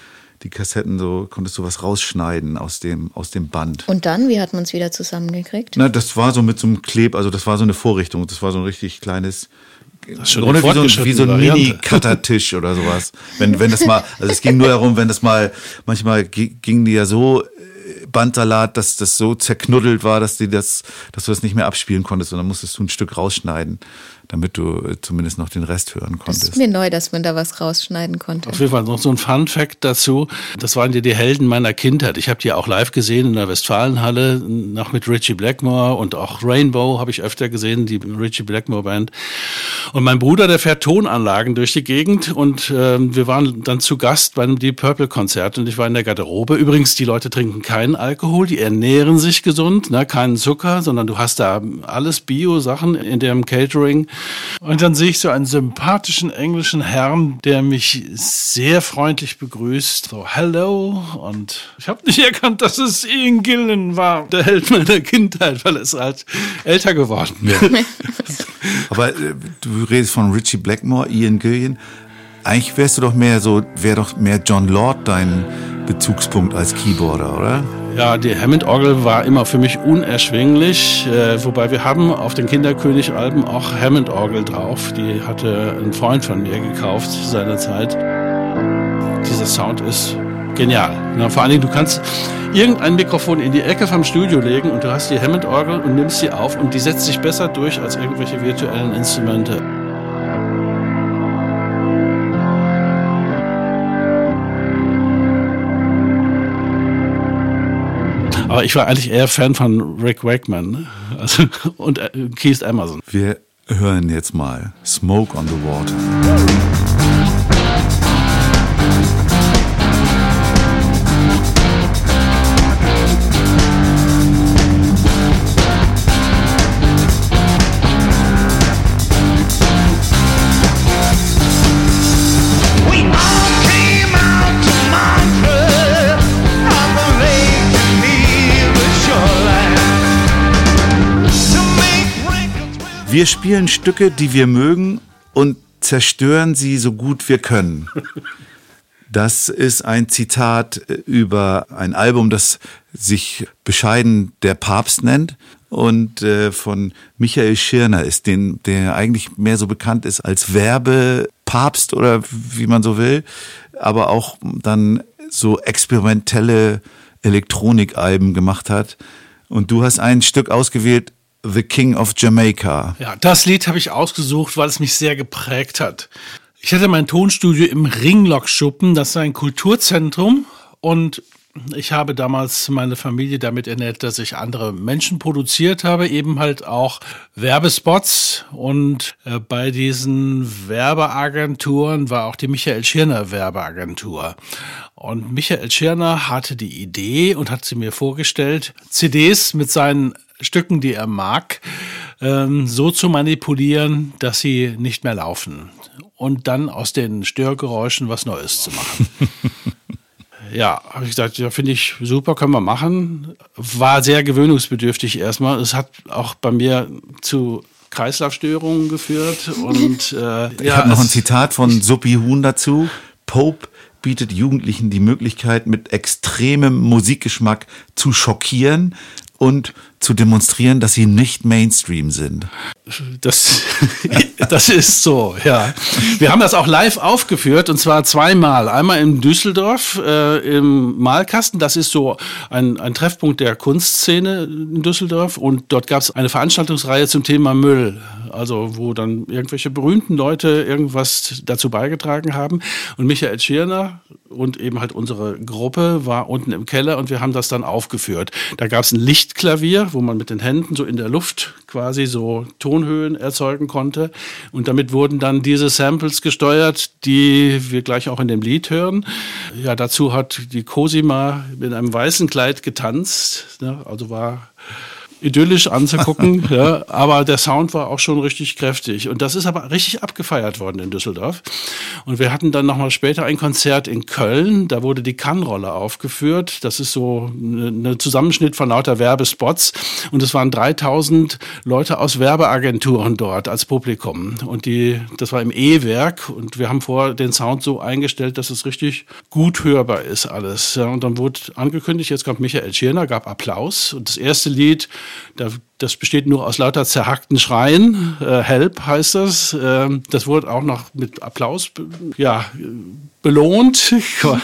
die Kassetten so, konntest du was rausschneiden aus dem, aus dem Band. Und dann, wie hat man es wieder zusammengekriegt? Na, das war so mit so einem Kleb, also das war so eine Vorrichtung, das war so ein richtig kleines, schon Grunde wie so ein, wie so ein. Mini-Cuttertisch oder sowas. Wenn, wenn das mal, also es ging nur darum, wenn das mal, manchmal gi- gingen die ja so äh, Bandsalat, dass das so zerknuddelt war, dass die das, dass du das nicht mehr abspielen konntest und dann musstest du ein Stück rausschneiden, damit du äh, zumindest noch den Rest hören Das ist konntest. mir neu, dass man da was rausschneiden konnte. Auf jeden Fall noch so ein Fun Fact dazu. Das waren ja die Helden meiner Kindheit. Ich habe die auch live gesehen in der Westfalenhalle, noch mit Richie Blackmore und auch Rainbow habe ich öfter gesehen, die Richie Blackmore Band. Und mein Bruder, der fährt Tonanlagen durch die Gegend und ähm, wir waren dann zu Gast bei einem Deep Purple Konzert und ich war in der Garderobe. Übrigens, die Leute trinken keinen Alkohol, die ernähren sich gesund, ne, keinen Zucker, sondern du hast da alles Bio-Sachen in dem Catering. Und dann sehe ich so einen sympathischen englischen Herrn, der mich sehr freundlich begrüßt. So, hello. Und ich habe nicht erkannt, dass es Ian Gillen war, der Held meiner Kindheit, weil es halt älter geworden bin. Aber äh, du redest von Richie Blackmore, Ian Gillian. Eigentlich wärst du doch mehr so, wäre doch mehr John Lord dein Bezugspunkt als Keyboarder, oder? Ja, die Hammond-Orgel war immer für mich unerschwinglich, äh, wobei wir haben auf den Kinderkönig-Alben auch Hammond-Orgel drauf. Die hatte ein Freund von mir gekauft seinerzeit. Dieser Sound ist genial. Na, vor allen Dingen, du kannst irgendein Mikrofon in die Ecke vom Studio legen und du hast die Hammond-Orgel und nimmst sie auf und die setzt sich besser durch als irgendwelche virtuellen Instrumente. Aber ich war eigentlich eher Fan von Rick Wakeman ne? also, und äh, Keith Emerson. Wir hören jetzt mal Smoke on the Water. Wir spielen Stücke, die wir mögen und zerstören sie so gut wir können. Das ist ein Zitat über ein Album, das sich bescheiden der Papst nennt und äh, von Michael Schirner ist, den, der eigentlich mehr so bekannt ist als Werbepapst oder wie man so will, aber auch dann so experimentelle Elektronikalben gemacht hat. Und du hast ein Stück ausgewählt, The King of Jamaica. Ja, das Lied habe ich ausgesucht, weil es mich sehr geprägt hat. Ich hatte mein Tonstudio im Ringlockschuppen, das ist ein Kulturzentrum und ich habe damals meine Familie damit ernährt, dass ich andere Menschen produziert habe, eben halt auch Werbespots und äh, bei diesen Werbeagenturen war auch die Michael Schirner Werbeagentur. Und Michael Schirner hatte die Idee und hat sie mir vorgestellt, CDs mit seinen Stücken, die er mag, ähm, so zu manipulieren, dass sie nicht mehr laufen. Und dann aus den Störgeräuschen was Neues zu machen. Ja, habe ich gesagt, ja, finde ich super, können wir machen. War sehr gewöhnungsbedürftig erstmal. Es hat auch bei mir zu Kreislaufstörungen geführt und äh, Ich habe noch ein Zitat von Suppi Huhn dazu. Pope bietet Jugendlichen die Möglichkeit, mit extremem Musikgeschmack zu schockieren und zu demonstrieren, dass sie nicht Mainstream sind. Das, das ist so, ja. Wir haben das auch live aufgeführt und zwar zweimal. Einmal in Düsseldorf äh, im Malkasten. Das ist so ein, ein Treffpunkt der Kunstszene in Düsseldorf und dort gab es eine Veranstaltungsreihe zum Thema Müll. Also wo dann irgendwelche berühmten Leute irgendwas dazu beigetragen haben. Und Michael Schirner und eben halt unsere Gruppe war unten im Keller und wir haben das dann aufgeführt. Da gab es ein Lichtklavier, wo man mit den Händen so in der Luft quasi so Tonhöhen erzeugen konnte. Und damit wurden dann diese Samples gesteuert, die wir gleich auch in dem Lied hören. Ja, dazu hat die Cosima in einem weißen Kleid getanzt. Ne? Also war idyllisch anzugucken, ja, aber der Sound war auch schon richtig kräftig und das ist aber richtig abgefeiert worden in Düsseldorf. Und wir hatten dann nochmal später ein Konzert in Köln, da wurde die Kannrolle aufgeführt. Das ist so ein Zusammenschnitt von lauter Werbespots und es waren 3000 Leute aus Werbeagenturen dort als Publikum und die, das war im E-Werk und wir haben vor den Sound so eingestellt, dass es richtig gut hörbar ist alles. Ja, und dann wurde angekündigt, jetzt kommt Michael Schirner, gab Applaus und das erste Lied, das besteht nur aus lauter zerhackten Schreien. Äh, Help heißt das. Ähm, das wurde auch noch mit Applaus ja, belohnt.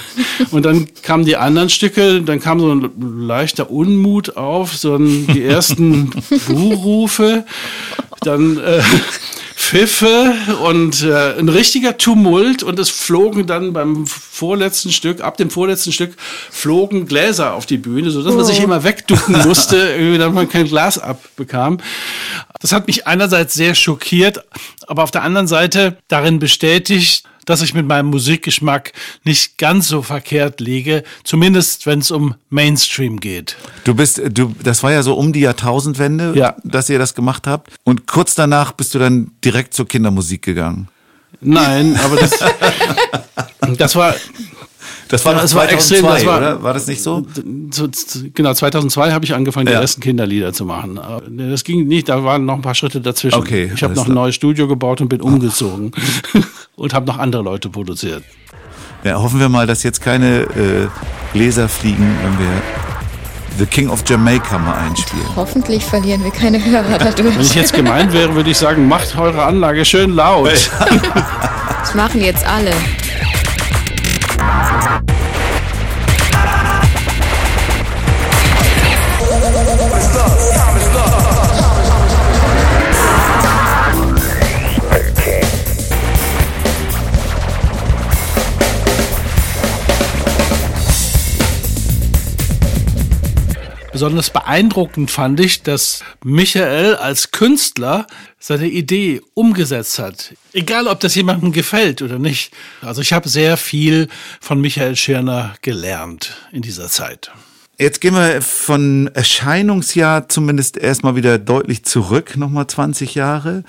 Und dann kamen die anderen Stücke, dann kam so ein leichter Unmut auf, so ein, die ersten Buhrufe, dann äh, Pfiffe und äh, ein richtiger Tumult und es flogen dann beim vorletzten Stück, ab dem vorletzten Stück, flogen Gläser auf die Bühne, sodass man sich immer wegducken musste, damit man kein Glas abbekam. Das hat mich einerseits sehr schockiert, aber auf der anderen Seite darin bestätigt, dass ich mit meinem Musikgeschmack nicht ganz so verkehrt liege, zumindest wenn es um Mainstream geht. Du bist, du, das war ja so um die Jahrtausendwende, Ja. dass ihr das gemacht habt. Und kurz danach bist du dann direkt zur Kindermusik gegangen. Nein, aber das, das war Das war- das war extrem, das war- oder? War das nicht so? genau, 2002 habe ich angefangen, die Ja. ersten Kinderlieder zu machen. Aber Das ging nicht, da waren noch ein paar Schritte dazwischen. Okay, ich habe noch ein neues Studio gebaut und bin umgezogen und habe noch andere Leute produziert. Ja, hoffen wir mal, dass jetzt keine äh, Gläser fliegen, wenn wir The King of Jamaica mal einspielen. Hoffentlich verlieren wir keine Hörer Wenn ich dadurch. jetzt gemeint wäre, würde ich sagen, macht eure Anlage schön laut. Das machen jetzt alle. Besonders beeindruckend fand ich, dass Michael als Künstler seine Idee umgesetzt hat. Egal, ob das jemandem gefällt oder nicht. Also ich habe sehr viel von Michael Schirner gelernt in dieser Zeit. Jetzt gehen wir von Erscheinungsjahr zumindest erstmal wieder deutlich zurück, nochmal 20 Jahre.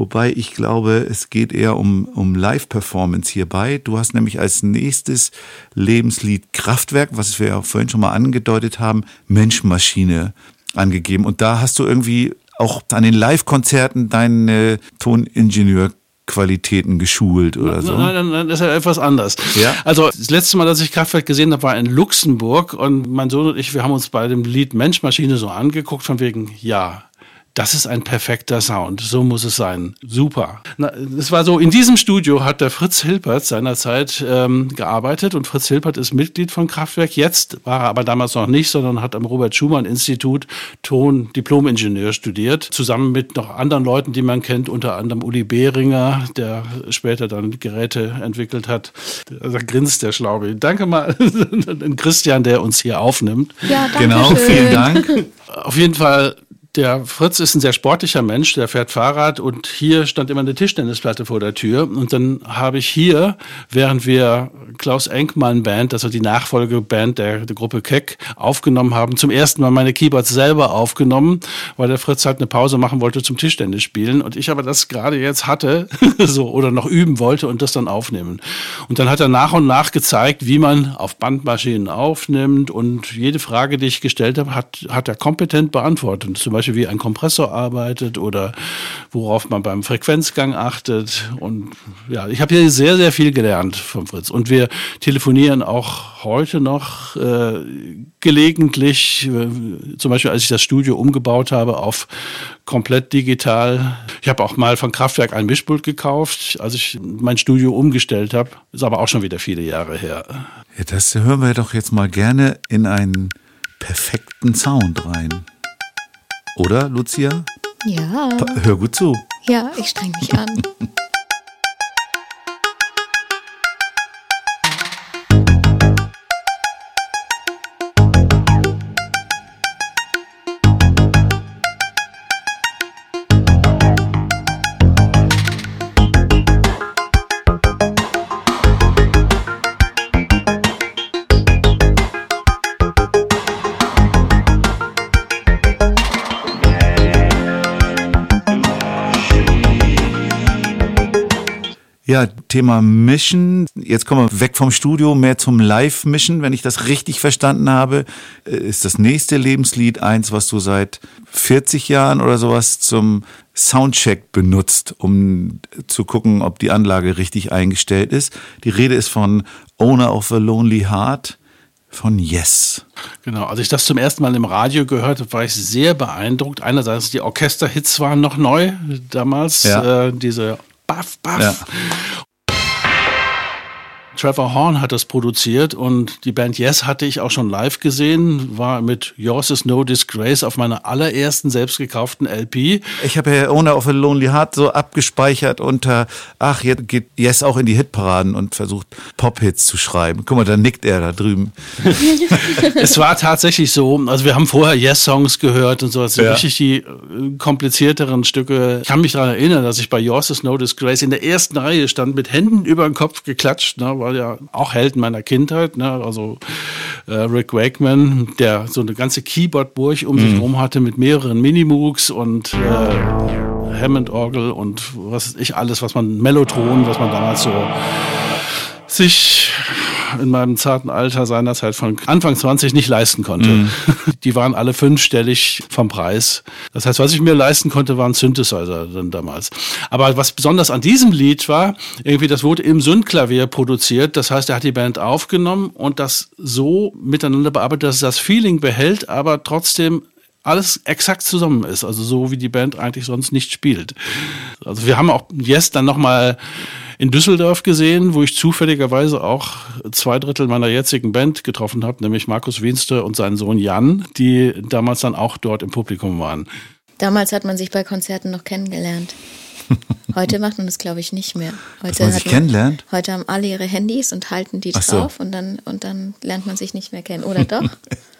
Wobei ich glaube, es geht eher um, um Live-Performance hierbei. Du hast nämlich als nächstes Lebenslied Kraftwerk, was wir ja vorhin schon mal angedeutet haben, Mensch-Maschine angegeben. Und da hast du irgendwie auch an den Live-Konzerten deine Toningenieur-Qualitäten geschult oder so. Nein, nein, nein, das ist ja etwas anders. Ja? Also das letzte Mal, dass ich Kraftwerk gesehen habe, war in Luxemburg und mein Sohn und ich, wir haben uns bei dem Lied Menschmaschine so angeguckt von wegen, ja, das ist ein perfekter Sound. So muss es sein. Super. Na, es war so, in diesem Studio hat der Fritz Hilpert seinerzeit ähm, gearbeitet und Fritz Hilpert ist Mitglied von Kraftwerk. Jetzt war er aber damals noch nicht, sondern hat am Robert Schumann Institut Ton Diplom-Ingenieur studiert, zusammen mit noch anderen Leuten, die man kennt, unter anderem Uli Behringer, der später dann Geräte entwickelt hat. Da grinst der Schlaube. Danke mal an Christian, der uns hier aufnimmt. Ja, danke Genau, schön. vielen Dank. Auf jeden Fall, der Fritz ist ein sehr sportlicher Mensch, der fährt Fahrrad und hier stand immer eine Tischtennisplatte vor der Tür. Und dann habe ich hier, während wir Klaus Enkmann Band, also die Nachfolgeband der, der Gruppe Keck, aufgenommen haben, zum ersten Mal meine Keyboards selber aufgenommen, weil der Fritz halt eine Pause machen wollte zum Tischtennis spielen und ich aber das gerade jetzt hatte, so, oder noch üben wollte und das dann aufnehmen. Und dann hat er nach und nach gezeigt, wie man auf Bandmaschinen aufnimmt und jede Frage, die ich gestellt habe, hat, hat er kompetent beantwortet. Zum Beispiel, wie ein Kompressor arbeitet oder worauf man beim Frequenzgang achtet. Und ja, ich habe hier sehr, sehr viel gelernt vom Fritz. Und wir telefonieren auch heute noch äh, gelegentlich, äh, zum Beispiel als ich das Studio umgebaut habe auf komplett digital. Ich habe auch mal von Kraftwerk ein Mischpult gekauft, als ich mein Studio umgestellt habe. Ist aber auch schon wieder viele Jahre her. Ja, das hören wir doch jetzt mal gerne in einen perfekten Sound rein. Oder, Lucia? Ja, Hör gut zu. ja, ich streng mich an. Thema Mission. Jetzt kommen wir weg vom Studio, mehr zum Live-Mission. Wenn ich das richtig verstanden habe, äh, ist das nächste Lebenslied eins, was du seit 40 Jahren oder sowas zum Soundcheck benutzt, um zu gucken, ob die Anlage richtig eingestellt ist. Die Rede ist von Owner of a Lonely Heart von Yes. Genau, als ich das zum ersten Mal im Radio gehört habe, war ich sehr beeindruckt. Einerseits die Orchesterhits waren noch neu damals, Ja. äh, diese Baff, Baff. Ja. Trevor Horn hat das produziert und die Band Yes hatte ich auch schon live gesehen, war mit Yours is No Disgrace auf meiner allerersten selbst gekauften LP. Ich habe ja Owner of a Lonely Heart so abgespeichert unter, ach, jetzt geht Yes auch in die Hitparaden und versucht Pop-Hits zu schreiben. Guck mal, da nickt er da drüben. es war tatsächlich so, also wir haben vorher Yes-Songs gehört und so, also Ja. richtig die äh, komplizierteren Stücke. Ich kann mich daran erinnern, dass ich bei Yours is No Disgrace in der ersten Reihe stand, mit Händen über den Kopf geklatscht, ne, war ja auch Helden meiner Kindheit, ne, also äh, Rick Wakeman, der so eine ganze Keyboard-Burg um sich rum hatte mit mehreren Minimoogs und äh, Hammond-Orgel und was ich alles, was man, Mellotron, was man damals so sich in meinem zarten Alter seinerzeit von Anfang 20 nicht leisten konnte. Die waren alle fünfstellig vom Preis. Das heißt, was ich mir leisten konnte, waren Synthesizer dann damals. Aber was besonders an diesem Lied war, irgendwie, das wurde im Sündklavier produziert. Das heißt, er hat die Band aufgenommen und das so miteinander bearbeitet, dass es das Feeling behält, aber trotzdem alles exakt zusammen ist, also so wie die Band eigentlich sonst nicht spielt. Also wir haben auch Yes dann nochmal in Düsseldorf gesehen, wo ich zufälligerweise auch zwei Drittel meiner jetzigen Band getroffen habe, nämlich Markus Wienste und seinen Sohn Jan, die damals dann auch dort im Publikum waren. Damals hat man sich bei Konzerten noch kennengelernt. Heute macht man das, glaube ich, nicht mehr. Heute man sich hat kennenlernt? Heute haben alle ihre Handys und halten die Ach so. drauf und dann, und dann lernt man sich nicht mehr kennen. Oder doch?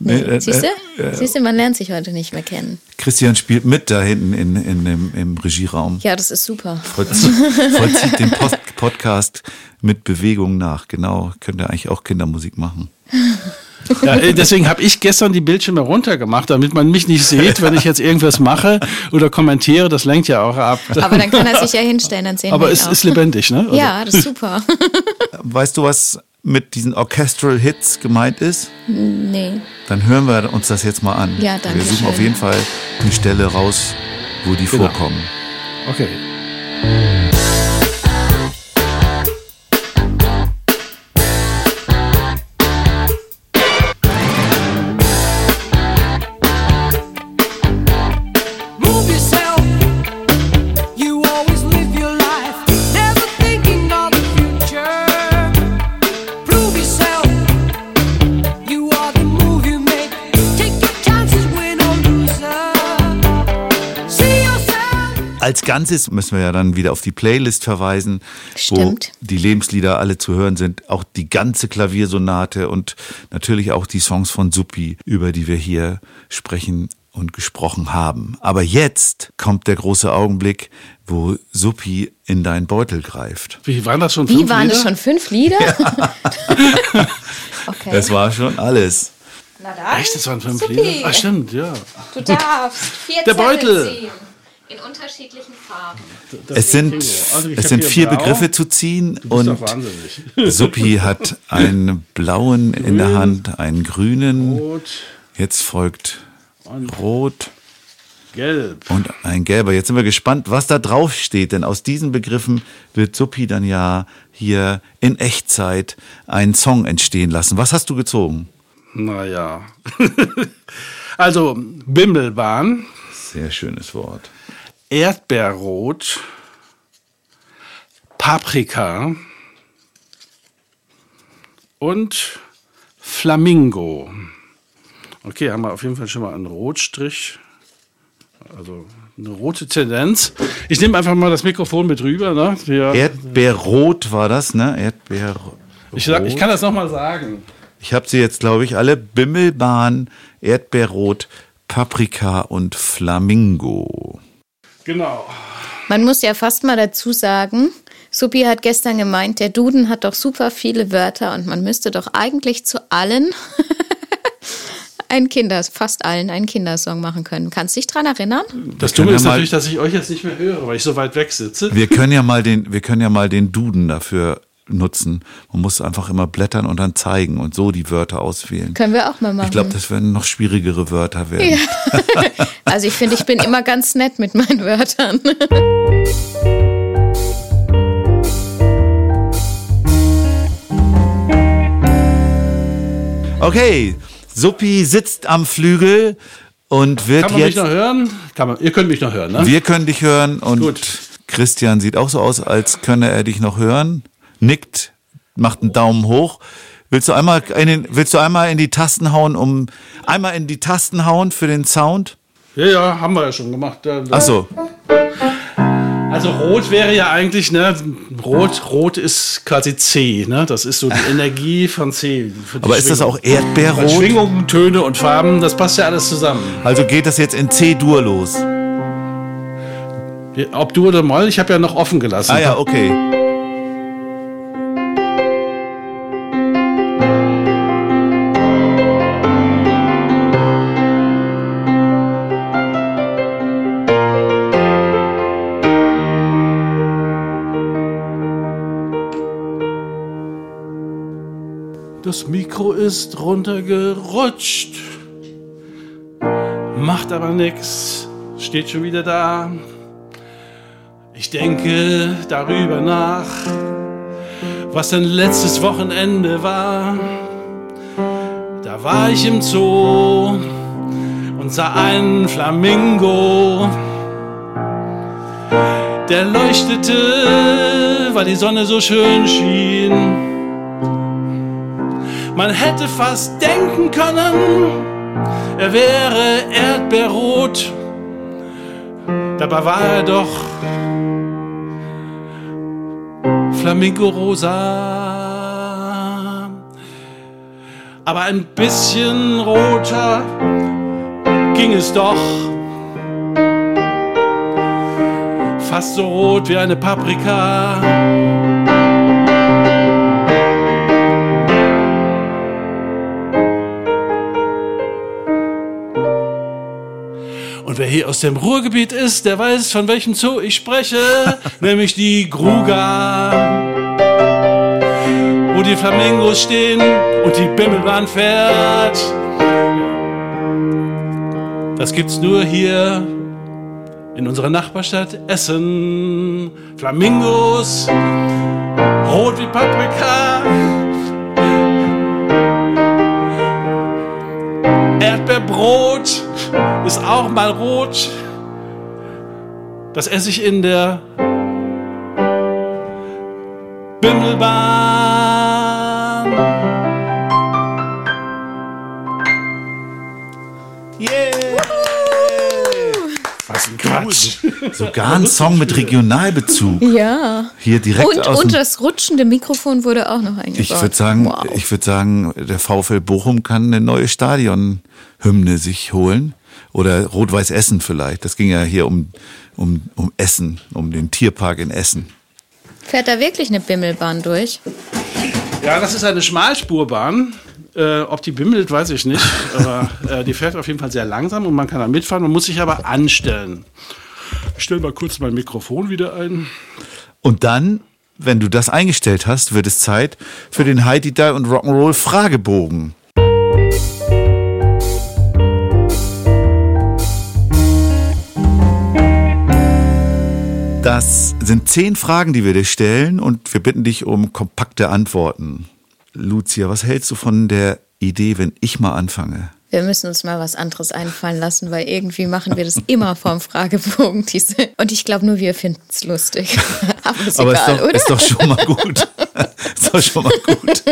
Nee, äh, Siehst äh, du? Siehst du, man lernt sich heute nicht mehr kennen. Christian spielt mit da hinten in, in, im, im Regieraum. Ja, das ist super. Vollzieht, vollzieht den Post Podcast mit Bewegung nach. Genau, könnte eigentlich auch Kindermusik machen. Ja, äh, deswegen habe ich gestern die Bildschirme runtergemacht, damit man mich nicht sieht, wenn ich jetzt irgendwas mache oder kommentiere. Das lenkt ja auch ab. Aber dann kann er sich ja hinstellen, dann sehen Aber wir ihn es auch. ist lebendig, ne? Also, Ja, das ist super. Weißt du, was mit diesen Orchestral Hits gemeint ist? nee. Dann hören wir uns das jetzt mal an. Ja, danke Wir suchen schön. auf jeden Fall eine Stelle raus, wo die Genau. vorkommen. Okay. Ganzes müssen wir ja dann wieder auf die Playlist verweisen, Stimmt. wo die Lebenslieder alle zu hören sind. Auch die ganze Klaviersonate und natürlich auch die Songs von Suppi, über die wir hier sprechen und gesprochen haben. Aber jetzt kommt der große Augenblick, wo Suppi in deinen Beutel greift. Wie waren das schon Wie fünf waren Lieder? das schon fünf Lieder? okay. Das war schon alles. Na dann. Echt, das waren fünf Supi. Lieder? Ah, stimmt, ja. Du darfst vier Der Zettel Beutel. ziehen. In unterschiedlichen Farben. Es sind, Also es sind vier blau. Begriffe zu ziehen und doch wahnsinnig. Suppi hat einen blauen in der Hand, einen grünen. Rot, Jetzt folgt rot gelb. und ein gelber. Jetzt sind wir gespannt, was da drauf steht, denn aus diesen Begriffen wird Suppi dann ja hier in Echtzeit einen Song entstehen lassen. Was hast du gezogen? Naja. also, Bimmelbahn, Sehr schönes Wort. Erdbeerrot, Paprika und Flamingo. Okay, haben wir auf jeden Fall schon mal einen Rotstrich. Also eine rote Tendenz. Ich nehme einfach mal das Mikrofon mit rüber. Ne? Wir, Erdbeerrot war das, ne? Erdbeerrot. ich, sag, ich kann das nochmal sagen. Ich habe sie jetzt, glaube ich, alle. Bimmelbahn, Erdbeerrot, Paprika und Flamingo. Genau. Man muss ja fast mal dazu sagen, Supi hat gestern gemeint, der Duden hat doch super viele Wörter und man müsste doch eigentlich zu allen einen Kinder, fast allen einen Kindersong machen können. Kannst du dich dran erinnern? Das Dumme ja ist mal- natürlich, dass ich euch jetzt nicht mehr höre, weil ich so weit weg sitze. Wir können ja mal den, wir können ja mal den Duden dafür nutzen. Man muss einfach immer blättern und dann zeigen und so die Wörter auswählen. Können wir auch mal machen. Ich glaube, das werden noch schwierigere Wörter werden. Also ich finde, ich bin immer ganz nett mit meinen Wörtern. Okay, Suppi sitzt am Flügel und wird Kann man mich jetzt. noch hören? Kann man, ihr könnt mich noch hören, ne? Wir können dich hören und Gut. Christian sieht auch so aus, als könne er dich noch hören. Nickt, macht einen Daumen hoch. Willst du einmal in den, willst du einmal in die Tasten hauen, um einmal in die Tasten hauen für den Sound? Ja, ja, haben wir ja schon gemacht. Ach so, Also rot wäre ja eigentlich, ne, rot, rot ist quasi C, ne? Das ist so die Energie von C. aber ist das auch Erdbeerrot? Weil Schwingungen, Töne und Farben, das passt ja alles zusammen. Also geht das jetzt in C-Dur los? Ob du oder Moll, ich habe ja noch offen gelassen. Ah ja, okay. Das Mikro ist runtergerutscht. Macht aber nix. Steht schon wieder da. Ich denke darüber nach, was denn letztes Wochenende war. Da war ich im Zoo und sah einen Flamingo. Der leuchtete, weil die Sonne so schön schien. Man hätte fast denken können, er wäre erdbeerrot. Dabei war er doch Flamingo rosa. aber ein bisschen roter ging es doch. Fast so rot wie eine Paprika. Und wer hier aus dem Ruhrgebiet ist, der weiß, von welchem Zoo ich spreche, nämlich die Gruga. Wo die Flamingos stehen und die Bimmelbahn fährt. Das gibt's nur hier in unserer Nachbarstadt Essen. Flamingos, rot wie Paprika. Erdbeerbrot ist auch mal rot. Das esse ich in der Bimmelbahn. Was ein Quatsch. Sogar ein Song mit Regionalbezug. Ja. Hier direkt Und, aus und das rutschende Mikrofon wurde auch noch eingebaut. Ich würde sagen, Wow. ich würde sagen, der VfL Bochum kann eine neue Stadionhymne sich holen oder Rot-Weiß Essen vielleicht. Das ging ja hier um um um Essen, um den Tierpark in Essen. Fährt da wirklich eine Bimmelbahn durch? Ja, das ist eine Schmalspurbahn. Äh, ob die bimmelt, weiß ich nicht. Aber äh, die fährt auf jeden Fall sehr langsam und man kann da mitfahren. Man muss sich aber anstellen. Ich stelle mal kurz mein Mikrofon wieder ein. Und dann, wenn du das eingestellt hast, wird es Zeit für den Heidi und Rock'n'Roll Fragebogen. Das sind zehn Fragen, die wir dir stellen und wir bitten dich um kompakte Antworten. Lucia, was hältst du von der Idee, wenn ich mal anfange? Wir müssen uns mal was anderes einfallen lassen, weil irgendwie machen wir das immer vom Fragebogen. Diese. Und ich glaube nur, wir finden es lustig. Aber ist Aber egal, ist, doch, oder? ist doch schon mal gut. ist doch schon mal gut.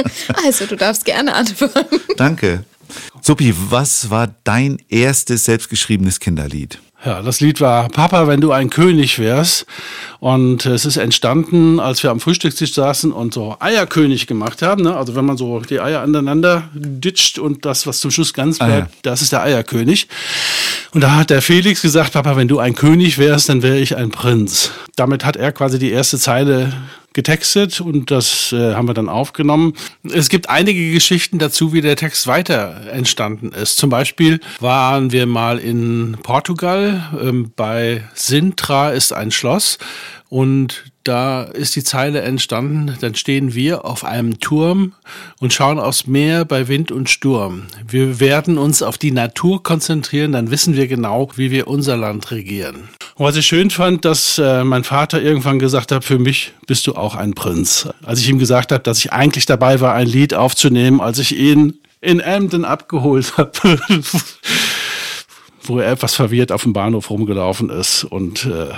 Also, du darfst gerne antworten. Danke. Suppi, was war dein erstes selbstgeschriebenes Kinderlied? Ja, das Lied war Papa, wenn du ein König wärst. Und es ist entstanden, als wir am Frühstückstisch saßen und so Eierkönig gemacht haben. Ne? Also wenn man so die Eier aneinander ditcht und das, was zum Schluss ganz Ah, bleibt, ja. das ist der Eierkönig. Und da hat der Felix gesagt, Papa, wenn du ein König wärst, dann wäre ich ein Prinz. Damit hat er quasi die erste Zeile getextet und das äh, haben wir dann aufgenommen. Es gibt einige Geschichten dazu, wie der Text weiter entstanden ist. Zum Beispiel waren wir mal in Portugal. Ähm, bei Sintra ist ein Schloss und da ist die Zeile entstanden, dann stehen wir auf einem Turm und schauen aufs Meer bei Wind und Sturm. Wir werden uns auf die Natur konzentrieren, dann wissen wir genau, wie wir unser Land regieren. Und was ich schön fand, dass äh, mein Vater irgendwann gesagt hat, für mich bist du auch ein Prinz. Als ich ihm gesagt habe, dass ich eigentlich dabei war, ein Lied aufzunehmen, als ich ihn in Emden abgeholt habe, wo er etwas verwirrt auf dem Bahnhof rumgelaufen ist und äh,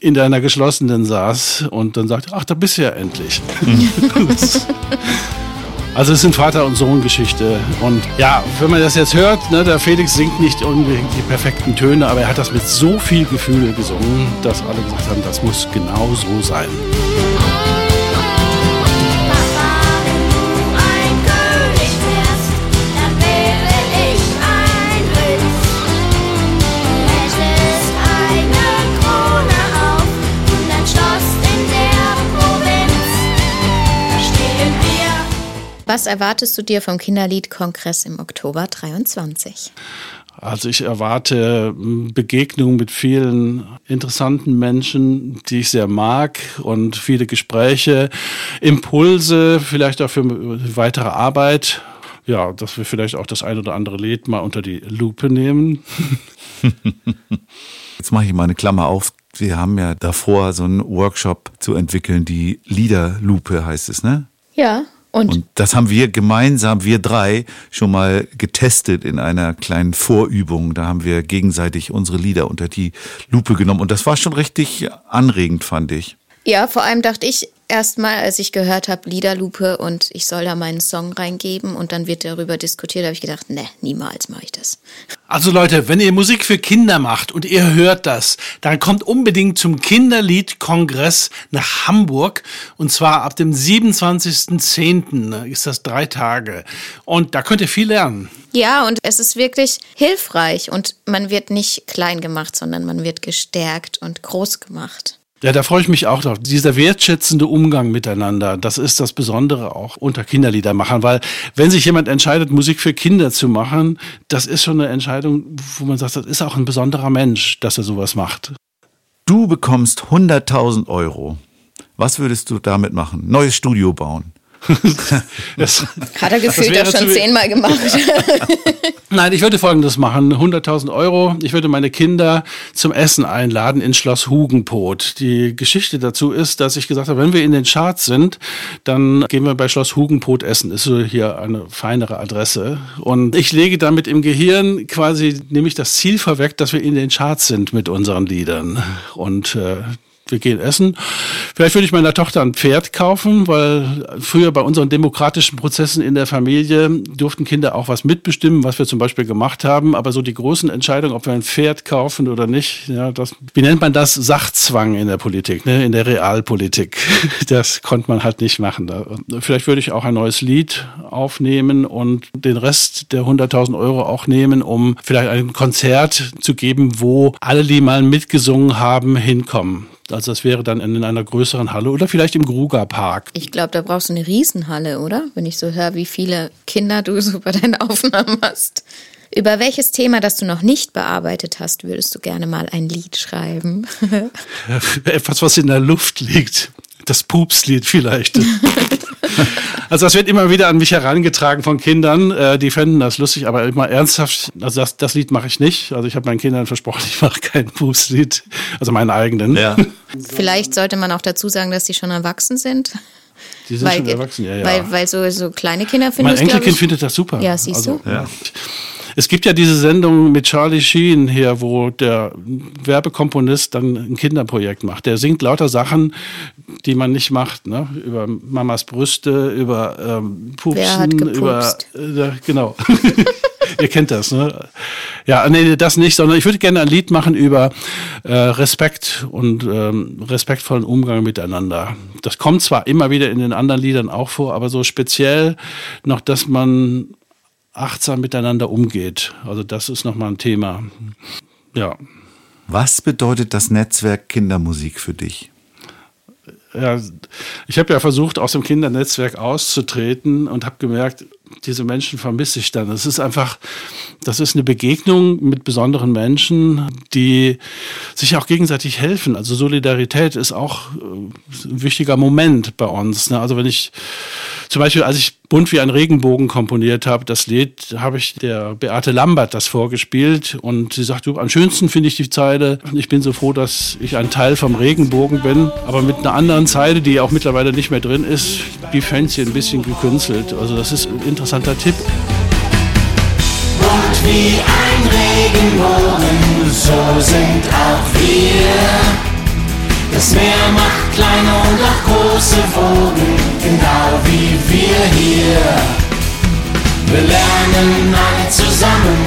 in einer geschlossenen saß und dann sagte, ach, da bist du ja endlich. also es sind Vater- und Sohn-Geschichte. Und ja, wenn man das jetzt hört, ne, der Felix singt nicht unbedingt die perfekten Töne, aber er hat das mit so viel Gefühl gesungen, dass alle gesagt haben, das muss genau so sein. Was erwartest du dir vom Kinderliedkongress im Oktober 23? Also ich erwarte m, Begegnungen mit vielen interessanten Menschen, die ich sehr mag und viele Gespräche, Impulse, vielleicht auch für weitere Arbeit. Ja, dass wir vielleicht auch das ein oder andere Lied mal unter die Lupe nehmen. Jetzt mache ich mal eine Klammer auf. Wir haben ja davor so einen Workshop zu entwickeln, die Liederlupe heißt es, ne? Ja, und, Und das haben wir gemeinsam, wir drei, schon mal getestet in einer kleinen Vorübung. Da haben wir gegenseitig unsere Lieder unter die Lupe genommen. Und das war schon richtig anregend, fand ich. ja, vor allem dachte ich, erstmal, als ich gehört habe, Liederlupe und ich soll da meinen Song reingeben und dann wird darüber diskutiert, habe ich gedacht, ne, niemals mache ich das. Also Leute, wenn ihr Musik für Kinder macht und ihr hört das, dann kommt unbedingt zum Kinderliedkongress nach Hamburg und zwar ab dem 27.10. ist das drei Tage und da könnt ihr viel lernen. Ja, und es ist wirklich hilfreich und man wird nicht klein gemacht, sondern man wird gestärkt und groß gemacht. Ja, da freue ich mich auch drauf. Dieser wertschätzende Umgang miteinander, das ist das Besondere auch unter Kinderliedermachern, weil wenn sich jemand entscheidet, Musik für Kinder zu machen, das ist schon eine Entscheidung, wo man sagt, das ist auch ein besonderer Mensch, dass er sowas macht. Du bekommst 100.000 Euro. Was würdest du damit machen? Neues Studio bauen. Das, Hat er gefühlt auch schon zehnmal gemacht. Nein, ich würde Folgendes machen. 100.000 Euro. Ich würde meine Kinder zum Essen einladen in Schloss Hugenpot. Die Geschichte dazu ist, dass ich gesagt habe, wenn wir in den Charts sind, dann gehen wir bei Schloss Hugenpot essen. Ist so hier eine feinere Adresse. Und ich lege damit im Gehirn quasi nämlich das Ziel vorweg, dass wir in den Charts sind mit unseren Liedern. Und äh, wir gehen essen. Vielleicht würde ich meiner Tochter ein Pferd kaufen, weil früher bei unseren demokratischen Prozessen in der Familie durften Kinder auch was mitbestimmen, was wir zum Beispiel gemacht haben. Aber so die großen Entscheidungen, ob wir ein Pferd kaufen oder nicht, ja, das, wie nennt man das? Sachzwang in der Politik, ne? in der Realpolitik. Das konnte man halt nicht machen. Vielleicht würde ich auch ein neues Lied aufnehmen und den Rest der 100.000 Euro auch nehmen, um vielleicht ein Konzert zu geben, wo alle, die mal mitgesungen haben, hinkommen. Also das wäre dann in einer größeren Halle oder vielleicht im Gruger Park. Ich glaube, da brauchst du eine Riesenhalle, oder? Wenn ich so höre, wie viele Kinder du so bei deinen Aufnahmen hast. Über welches Thema, das du noch nicht bearbeitet hast, würdest du gerne mal ein Lied schreiben? Etwas, was in der Luft liegt. Das Pupslied vielleicht. Also das wird immer wieder an mich herangetragen von Kindern, äh, die fänden das lustig, aber immer ernsthaft, also das, das Lied mache ich nicht. Also ich habe meinen Kindern versprochen, ich mache kein Pupslied, also meinen eigenen. Ja. Vielleicht sollte man auch dazu sagen, dass die schon erwachsen sind. Die sind schon erwachsen, ja, ja. Weil, weil so, so kleine Kinder finden mein Enkelkind ich, findet das super. Ja, siehst du? Ja. Es gibt ja diese Sendung mit Charlie Sheen hier, wo der Werbekomponist dann ein Kinderprojekt macht. Der singt lauter Sachen, die man nicht macht, ne? Über Mamas Brüste, über ähm, Pupsen, über äh, genau. Ihr kennt das, ne? Ja, nee, das nicht, sondern ich würde gerne ein Lied machen über äh, Respekt und ähm, respektvollen Umgang miteinander. Das kommt zwar immer wieder in den anderen Liedern auch vor, aber so speziell noch, dass man achtsam miteinander umgeht. Also das ist nochmal ein Thema. Ja. Was bedeutet das Netzwerk Kindermusik für dich? ja ich habe ja versucht, aus dem Kindernetzwerk auszutreten und habe gemerkt, diese Menschen vermisse ich dann. Es ist einfach, das ist eine Begegnung mit besonderen Menschen, die sich auch gegenseitig helfen. Also Solidarität ist auch äh, ein wichtiger Moment bei uns. Ne? Also wenn ich zum Beispiel, als ich Bunt wie ein Regenbogen komponiert habe, das Lied, habe ich der Beate Lambert das vorgespielt und sie sagt, du, am schönsten finde ich die Zeile, ich bin so froh, dass ich ein Teil vom Regenbogen bin, aber mit einer anderen Zeile, die auch mittlerweile nicht mehr drin ist, die fände sie ein bisschen gekünstelt. Also das ist ein interessanter Tipp. Bunt wie ein Regenbogen, so sind auch wir. Das Meer macht kleine und auch große Wogen, genau wie wir hier. Wir lernen alle zusammen,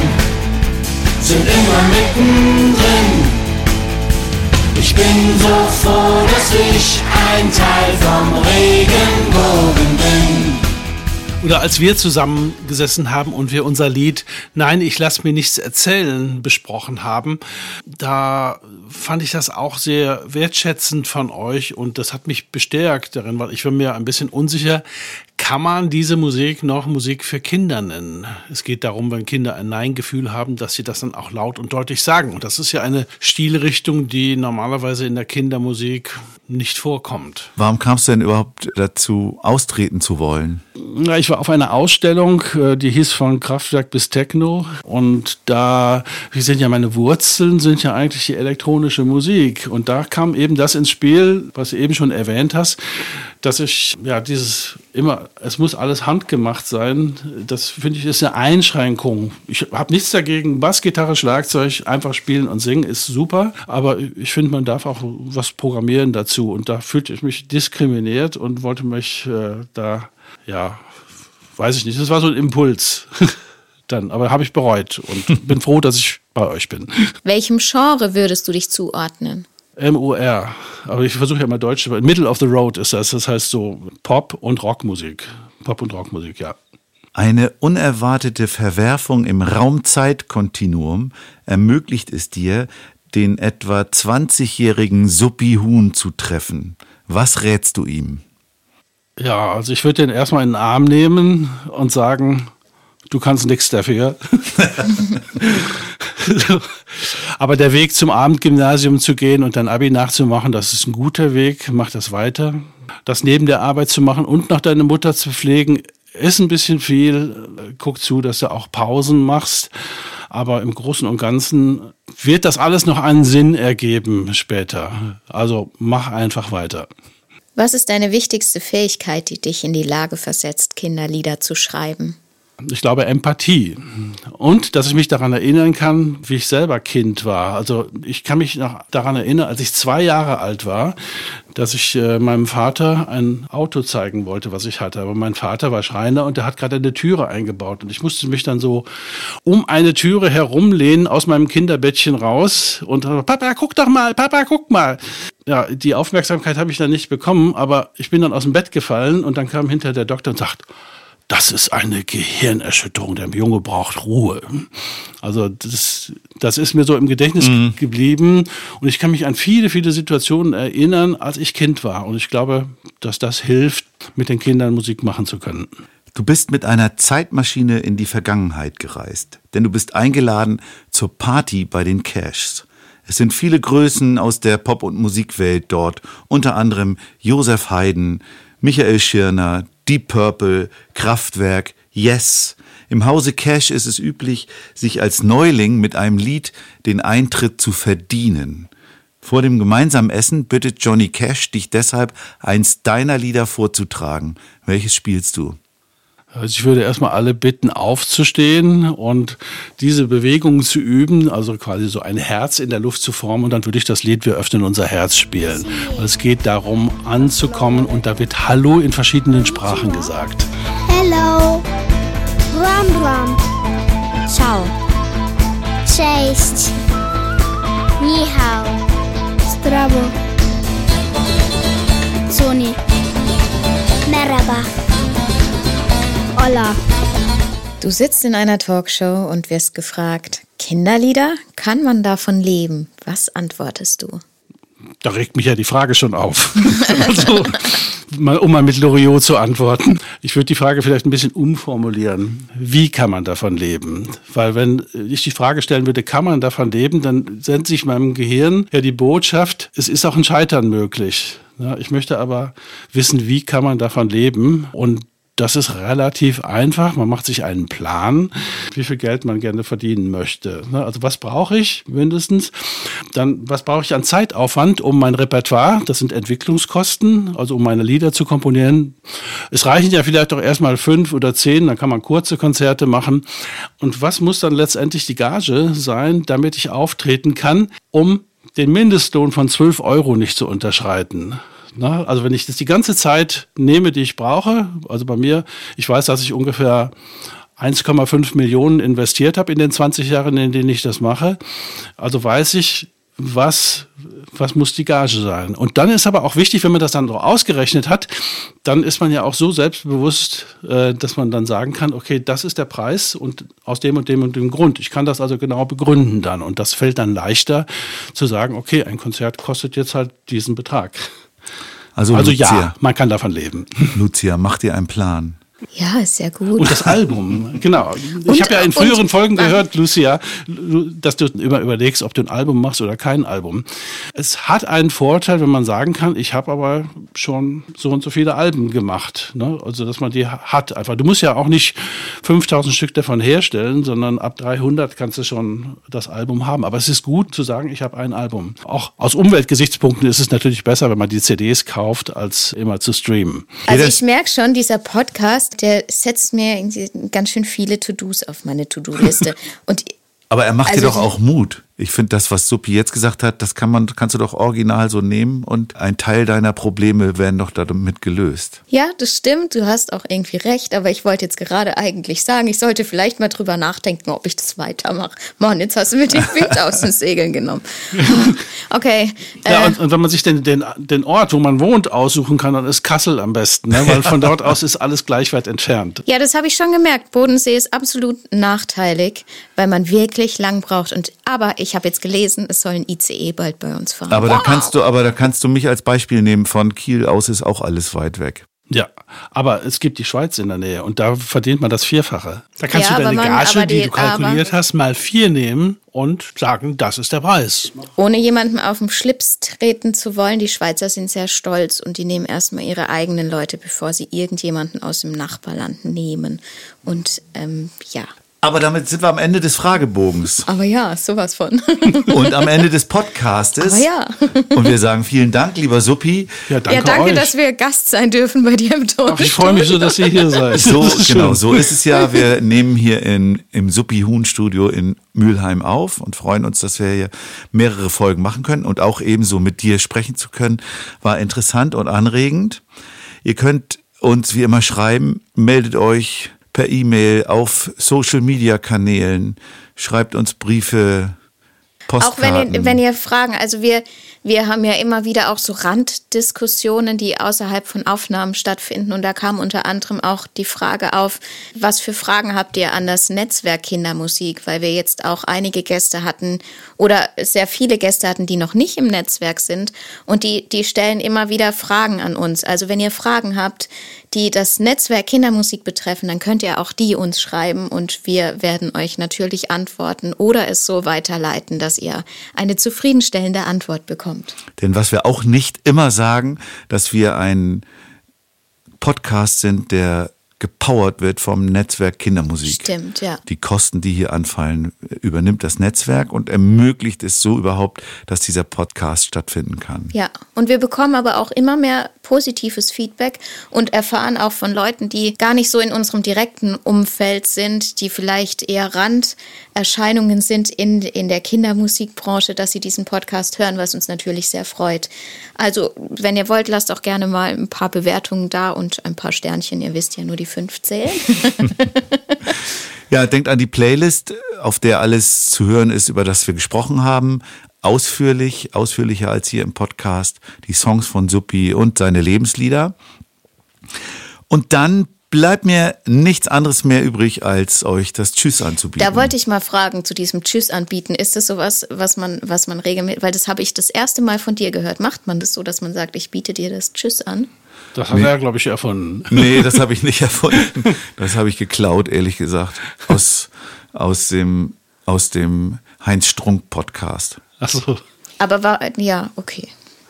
sind immer mittendrin. Ich bin so froh, dass ich ein Teil vom Regenbogen bin. Oder als wir zusammengesessen haben und wir unser Lied Nein, ich lass mir nichts erzählen besprochen haben, da fand ich das auch sehr wertschätzend von euch und das hat mich bestärkt darin, weil ich war mir ein bisschen unsicher, kann man diese Musik noch Musik für Kinder nennen? Es geht darum, wenn Kinder ein Nein-Gefühl haben, dass sie das dann auch laut und deutlich sagen. Und das ist ja eine Stilrichtung, die normalerweise in der Kindermusik nicht vorkommt. Warum kamst du denn überhaupt dazu, austreten zu wollen? Ich war auf einer Ausstellung, äh, die hieß von Kraftwerk bis Techno und da, sind ja meine Wurzeln, sind ja eigentlich die elektronische Musik und da kam eben das ins Spiel, was du eben schon erwähnt hast, dass ich ja dieses immer, es muss alles handgemacht sein, das finde ich ist eine Einschränkung. Ich habe nichts dagegen, Bassgitarre, Schlagzeug, einfach spielen und singen ist super, aber ich finde, man darf auch was programmieren dazu und da fühlte ich mich diskriminiert und wollte mich äh, da, ja, weiß ich nicht, das war so ein Impuls. Dann, aber habe ich bereut und bin froh, dass ich bei euch bin. Welchem Genre würdest du dich zuordnen? MOR. Aber ich versuche ja mal Deutsch. Middle of the Road ist das. Das heißt so Pop und Rockmusik. Pop und Rockmusik, ja. Eine unerwartete Verwerfung im Raumzeitkontinuum ermöglicht es dir, den etwa 20-jährigen Suppi Huhn zu treffen. Was rätst du ihm? Ja, also ich würde den erstmal in den Arm nehmen und sagen, du kannst nichts dafür. Aber der Weg zum Abendgymnasium zu gehen und dann Abi nachzumachen, das ist ein guter Weg. Mach das weiter. Das neben der Arbeit zu machen und noch deine Mutter zu pflegen, ist ein bisschen viel. Guck zu, dass du auch Pausen machst. Aber im Großen und Ganzen wird das alles noch einen Sinn ergeben später. Also mach einfach weiter. Was ist deine wichtigste Fähigkeit, die dich in die Lage versetzt, Kinderlieder zu schreiben? Ich glaube Empathie und dass ich mich daran erinnern kann, wie ich selber Kind war. Also ich kann mich noch daran erinnern, als ich zwei Jahre alt war, dass ich äh, meinem Vater ein Auto zeigen wollte, was ich hatte. Aber mein Vater war Schreiner und der hat gerade eine Türe eingebaut und ich musste mich dann so um eine Türe herumlehnen aus meinem Kinderbettchen raus und Papa, guck doch mal, Papa, guck mal. Ja, die Aufmerksamkeit habe ich dann nicht bekommen, aber ich bin dann aus dem Bett gefallen und dann kam hinter der Doktor und sagt, das ist eine Gehirnerschütterung. Der Junge braucht Ruhe. Also das, das ist mir so im Gedächtnis Mhm. geblieben. Und ich kann mich an viele, viele Situationen erinnern, als ich Kind war. Und ich glaube, dass das hilft, mit den Kindern Musik machen zu können. Du bist mit einer Zeitmaschine in die Vergangenheit gereist, denn du bist eingeladen zur Party bei den Cashs. Es sind viele Größen aus der Pop- und Musikwelt dort, unter anderem Josef Haydn, Michael Schirner, Deep Purple, Kraftwerk, Yes. Im Hause Cash ist es üblich, sich als Neuling mit einem Lied den Eintritt zu verdienen. Vor dem gemeinsamen Essen bittet Johnny Cash dich deshalb, eins deiner Lieder vorzutragen. Welches spielst du? Also ich würde erstmal alle bitten, aufzustehen und diese Bewegungen zu üben, also quasi so ein Herz in der Luft zu formen und dann würde ich das Lied Wir öffnen unser Herz spielen. Und es geht darum, anzukommen und da wird Hallo in verschiedenen Sprachen gesagt. Hello. Bram Bram. Ciao. Cześć. Ni hao. Zdravo. Sony. Merhaba. Hola. Du sitzt in einer Talkshow und wirst gefragt, Kinderlieder, kann man davon leben? Was antwortest du? Da regt mich ja die Frage schon auf. also, mal, um mal mit Loriot zu antworten. Ich würde die Frage vielleicht ein bisschen umformulieren. Wie kann man davon leben? Weil wenn ich die Frage stellen würde, kann man davon leben, dann sendet sich meinem Gehirn ja die Botschaft, es ist auch ein Scheitern möglich. Ja, ich möchte aber wissen, wie kann man davon leben? Und das ist relativ einfach. Man macht sich einen Plan, wie viel Geld man gerne verdienen möchte. Ne, Also was brauche ich mindestens? Dann was brauche ich an Zeitaufwand, um mein Repertoire, das sind Entwicklungskosten, also um meine Lieder zu komponieren. Es reichen ja vielleicht auch erstmal fünf oder zehn, dann kann man kurze Konzerte machen. Und was muss dann letztendlich die Gage sein, damit ich auftreten kann, um den Mindestlohn von 12 Euro nicht zu unterschreiten? Na, also wenn ich das die ganze Zeit nehme, die ich brauche, also bei mir, ich weiß, dass ich ungefähr 1,5 Millionen investiert habe in den 20 Jahren, in denen ich das mache. Also weiß ich, was, was muss die Gage sein. Und dann ist aber auch wichtig, wenn man das dann so ausgerechnet hat, dann ist man ja auch so selbstbewusst, äh, dass man dann sagen kann, okay, das ist der Preis und aus dem und dem und dem Grund. Ich kann das also genau begründen dann. Und das fällt dann leichter zu sagen, okay, ein Konzert kostet jetzt halt diesen Betrag. Also, Also Lucia, ja, man kann davon leben. Lucia, mach dir einen Plan. Ja, ist ja gut. Und das Album, genau. Und- ich habe ja in früheren und- Folgen gehört, Lucia, dass du immer überlegst, ob du ein Album machst oder kein Album. Es hat einen Vorteil, wenn man sagen kann, ich habe aber schon so und so viele Alben gemacht. Ne? Also, dass man die hat. Einfach. Du musst ja auch nicht 5000 Stück davon herstellen, sondern ab 300 kannst du schon das Album haben. Aber es ist gut zu sagen, ich habe ein Album. Auch aus Umweltgesichtspunkten ist es natürlich besser, wenn man die CDs kauft, als immer zu streamen. Also ich merke schon, dieser Podcast, der setzt mir ganz schön viele To-Dos auf meine To-Do-Liste. Und Aber er macht Also dir doch auch Mut. Ich finde, das, was Suppi jetzt gesagt hat, das kann man, kannst du doch original so nehmen und ein Teil deiner Probleme werden doch damit gelöst. ja, das stimmt, du hast auch irgendwie recht, aber ich wollte jetzt gerade eigentlich sagen, ich sollte vielleicht mal drüber nachdenken, ob ich das weitermache. Mann, jetzt hast du mir den Wind aus den Segeln genommen. Okay. Ja, äh, und, und wenn man sich den, den, den Ort, wo man wohnt, aussuchen kann, dann ist Kassel am besten, ne? weil von dort aus ist alles gleich weit entfernt. Ja, das habe ich schon gemerkt. Bodensee ist absolut nachteilig, weil man wirklich lang braucht. Und aber ich habe jetzt gelesen, es soll ein ICE bald bei uns fahren. Aber da kannst du, aber da kannst du mich als Beispiel nehmen. Von Kiel aus ist auch alles weit weg. Ja, aber es gibt die Schweiz in der Nähe und da verdient man das Vierfache. Da kannst Ja, du deine man- Gage, die, die- du kalkuliert hast, mal vier nehmen und sagen, das ist der Preis. Ohne jemandem auf den Schlips treten zu wollen, die Schweizer sind sehr stolz und die nehmen erstmal ihre eigenen Leute, bevor sie irgendjemanden aus dem Nachbarland nehmen. Und ähm, ja. Aber damit sind wir am Ende des Fragebogens Aber ja, sowas von. und am Ende des Podcastes. Aber ja. Und wir sagen vielen Dank, lieber Suppi. Ja, danke, ja, danke, euch. dass wir Gast sein dürfen bei dir im Ton. Ach, ich freue mich so, dass ihr hier seid. So, genau, so ist es ja. Wir nehmen hier in, im Suppi Huhn Studio in Mülheim auf und freuen uns, dass wir hier mehrere Folgen machen können und auch ebenso mit dir sprechen zu können. War interessant und anregend. Ihr könnt uns wie immer schreiben, meldet euch per E-Mail auf Social Media Kanälen, schreibt uns Briefe, Auch Postkarten. wenn ihr, wenn ihr Fragen, also wir, wir haben ja immer wieder auch so Randdiskussionen, die außerhalb von Aufnahmen stattfinden. Und da kam unter anderem auch die Frage auf, was für Fragen habt ihr an das Netzwerk Kindermusik? Weil wir jetzt auch einige Gäste hatten oder sehr viele Gäste hatten, die noch nicht im Netzwerk sind. Und die, die stellen immer wieder Fragen an uns. Also wenn ihr Fragen habt, die das Netzwerk Kindermusik betreffen, dann könnt ihr auch die uns schreiben und wir werden euch natürlich antworten oder es so weiterleiten, dass ihr eine zufriedenstellende Antwort bekommt. Denn was wir auch nicht immer sagen, dass wir ein Podcast sind, der gepowert wird vom Netzwerk Kindermusik. Stimmt, ja. Die Kosten, die hier anfallen, übernimmt das Netzwerk und ermöglicht es so überhaupt, dass dieser Podcast stattfinden kann. Ja, und wir bekommen aber auch immer mehr positives Feedback und erfahren auch von Leuten, die gar nicht so in unserem direkten Umfeld sind, die vielleicht eher Randerscheinungen sind in, in der Kindermusikbranche, dass sie diesen Podcast hören, was uns natürlich sehr freut. Also, wenn ihr wollt, lasst auch gerne mal ein paar Bewertungen da und ein paar Sternchen. Ihr wisst ja, nur die fünf zählen. Ja, denkt an die Playlist, auf der alles zu hören ist, über das wir gesprochen haben. Ausführlich, ausführlicher als hier im Podcast. Die Songs von Suppi und seine Lebenslieder. Und dann bleibt mir nichts anderes mehr übrig, als euch das Tschüss anzubieten. Da wollte ich mal fragen zu diesem Tschüss anbieten. Ist das sowas, was man, was man regelmäßig, weil das habe ich das erste Mal von dir gehört. Macht man das so, dass man sagt, ich biete dir das Tschüss an? Das hat er, glaube ich, erfunden. Nee, das habe ich nicht erfunden. Das habe ich geklaut, ehrlich gesagt, aus, aus dem, aus dem Heinz Strunk Podcast. Achso. Aber war, ja, okay.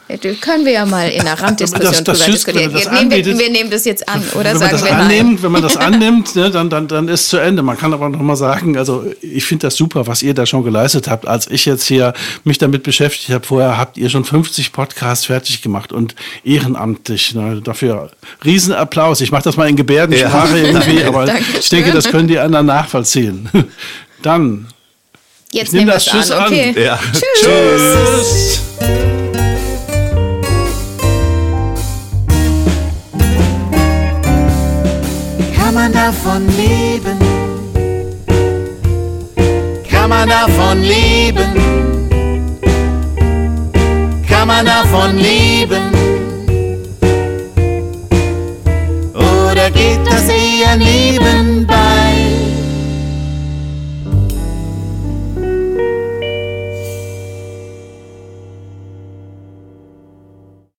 Da können wir ja mal in einer Randdiskussion Das- das drüber wenn diskutieren. man das Nehmen wir, anbietet- wir nehmen das jetzt an, oder wenn man sagen das wir annimmt, nein? wenn man das annimmt, ne, dann, dann, dann ist zu Ende. Man kann aber noch mal sagen, also ich finde das super, was ihr da schon geleistet habt. Als ich jetzt hier mich damit beschäftigt habe, vorher habt ihr schon 50 Podcasts fertig gemacht und ehrenamtlich. Ne, dafür Riesenapplaus. Ich mache das mal in Gebärdensprache irgendwie, aber Dankeschön. ich denke, das können die anderen nachvollziehen. Dann Jetzt nehm nehmen wir das Tschüss an, an. okay. Ja. tschüss. Kann man davon leben? Kann man davon leben? Kann man davon leben? Oder geht das eher nebenbei?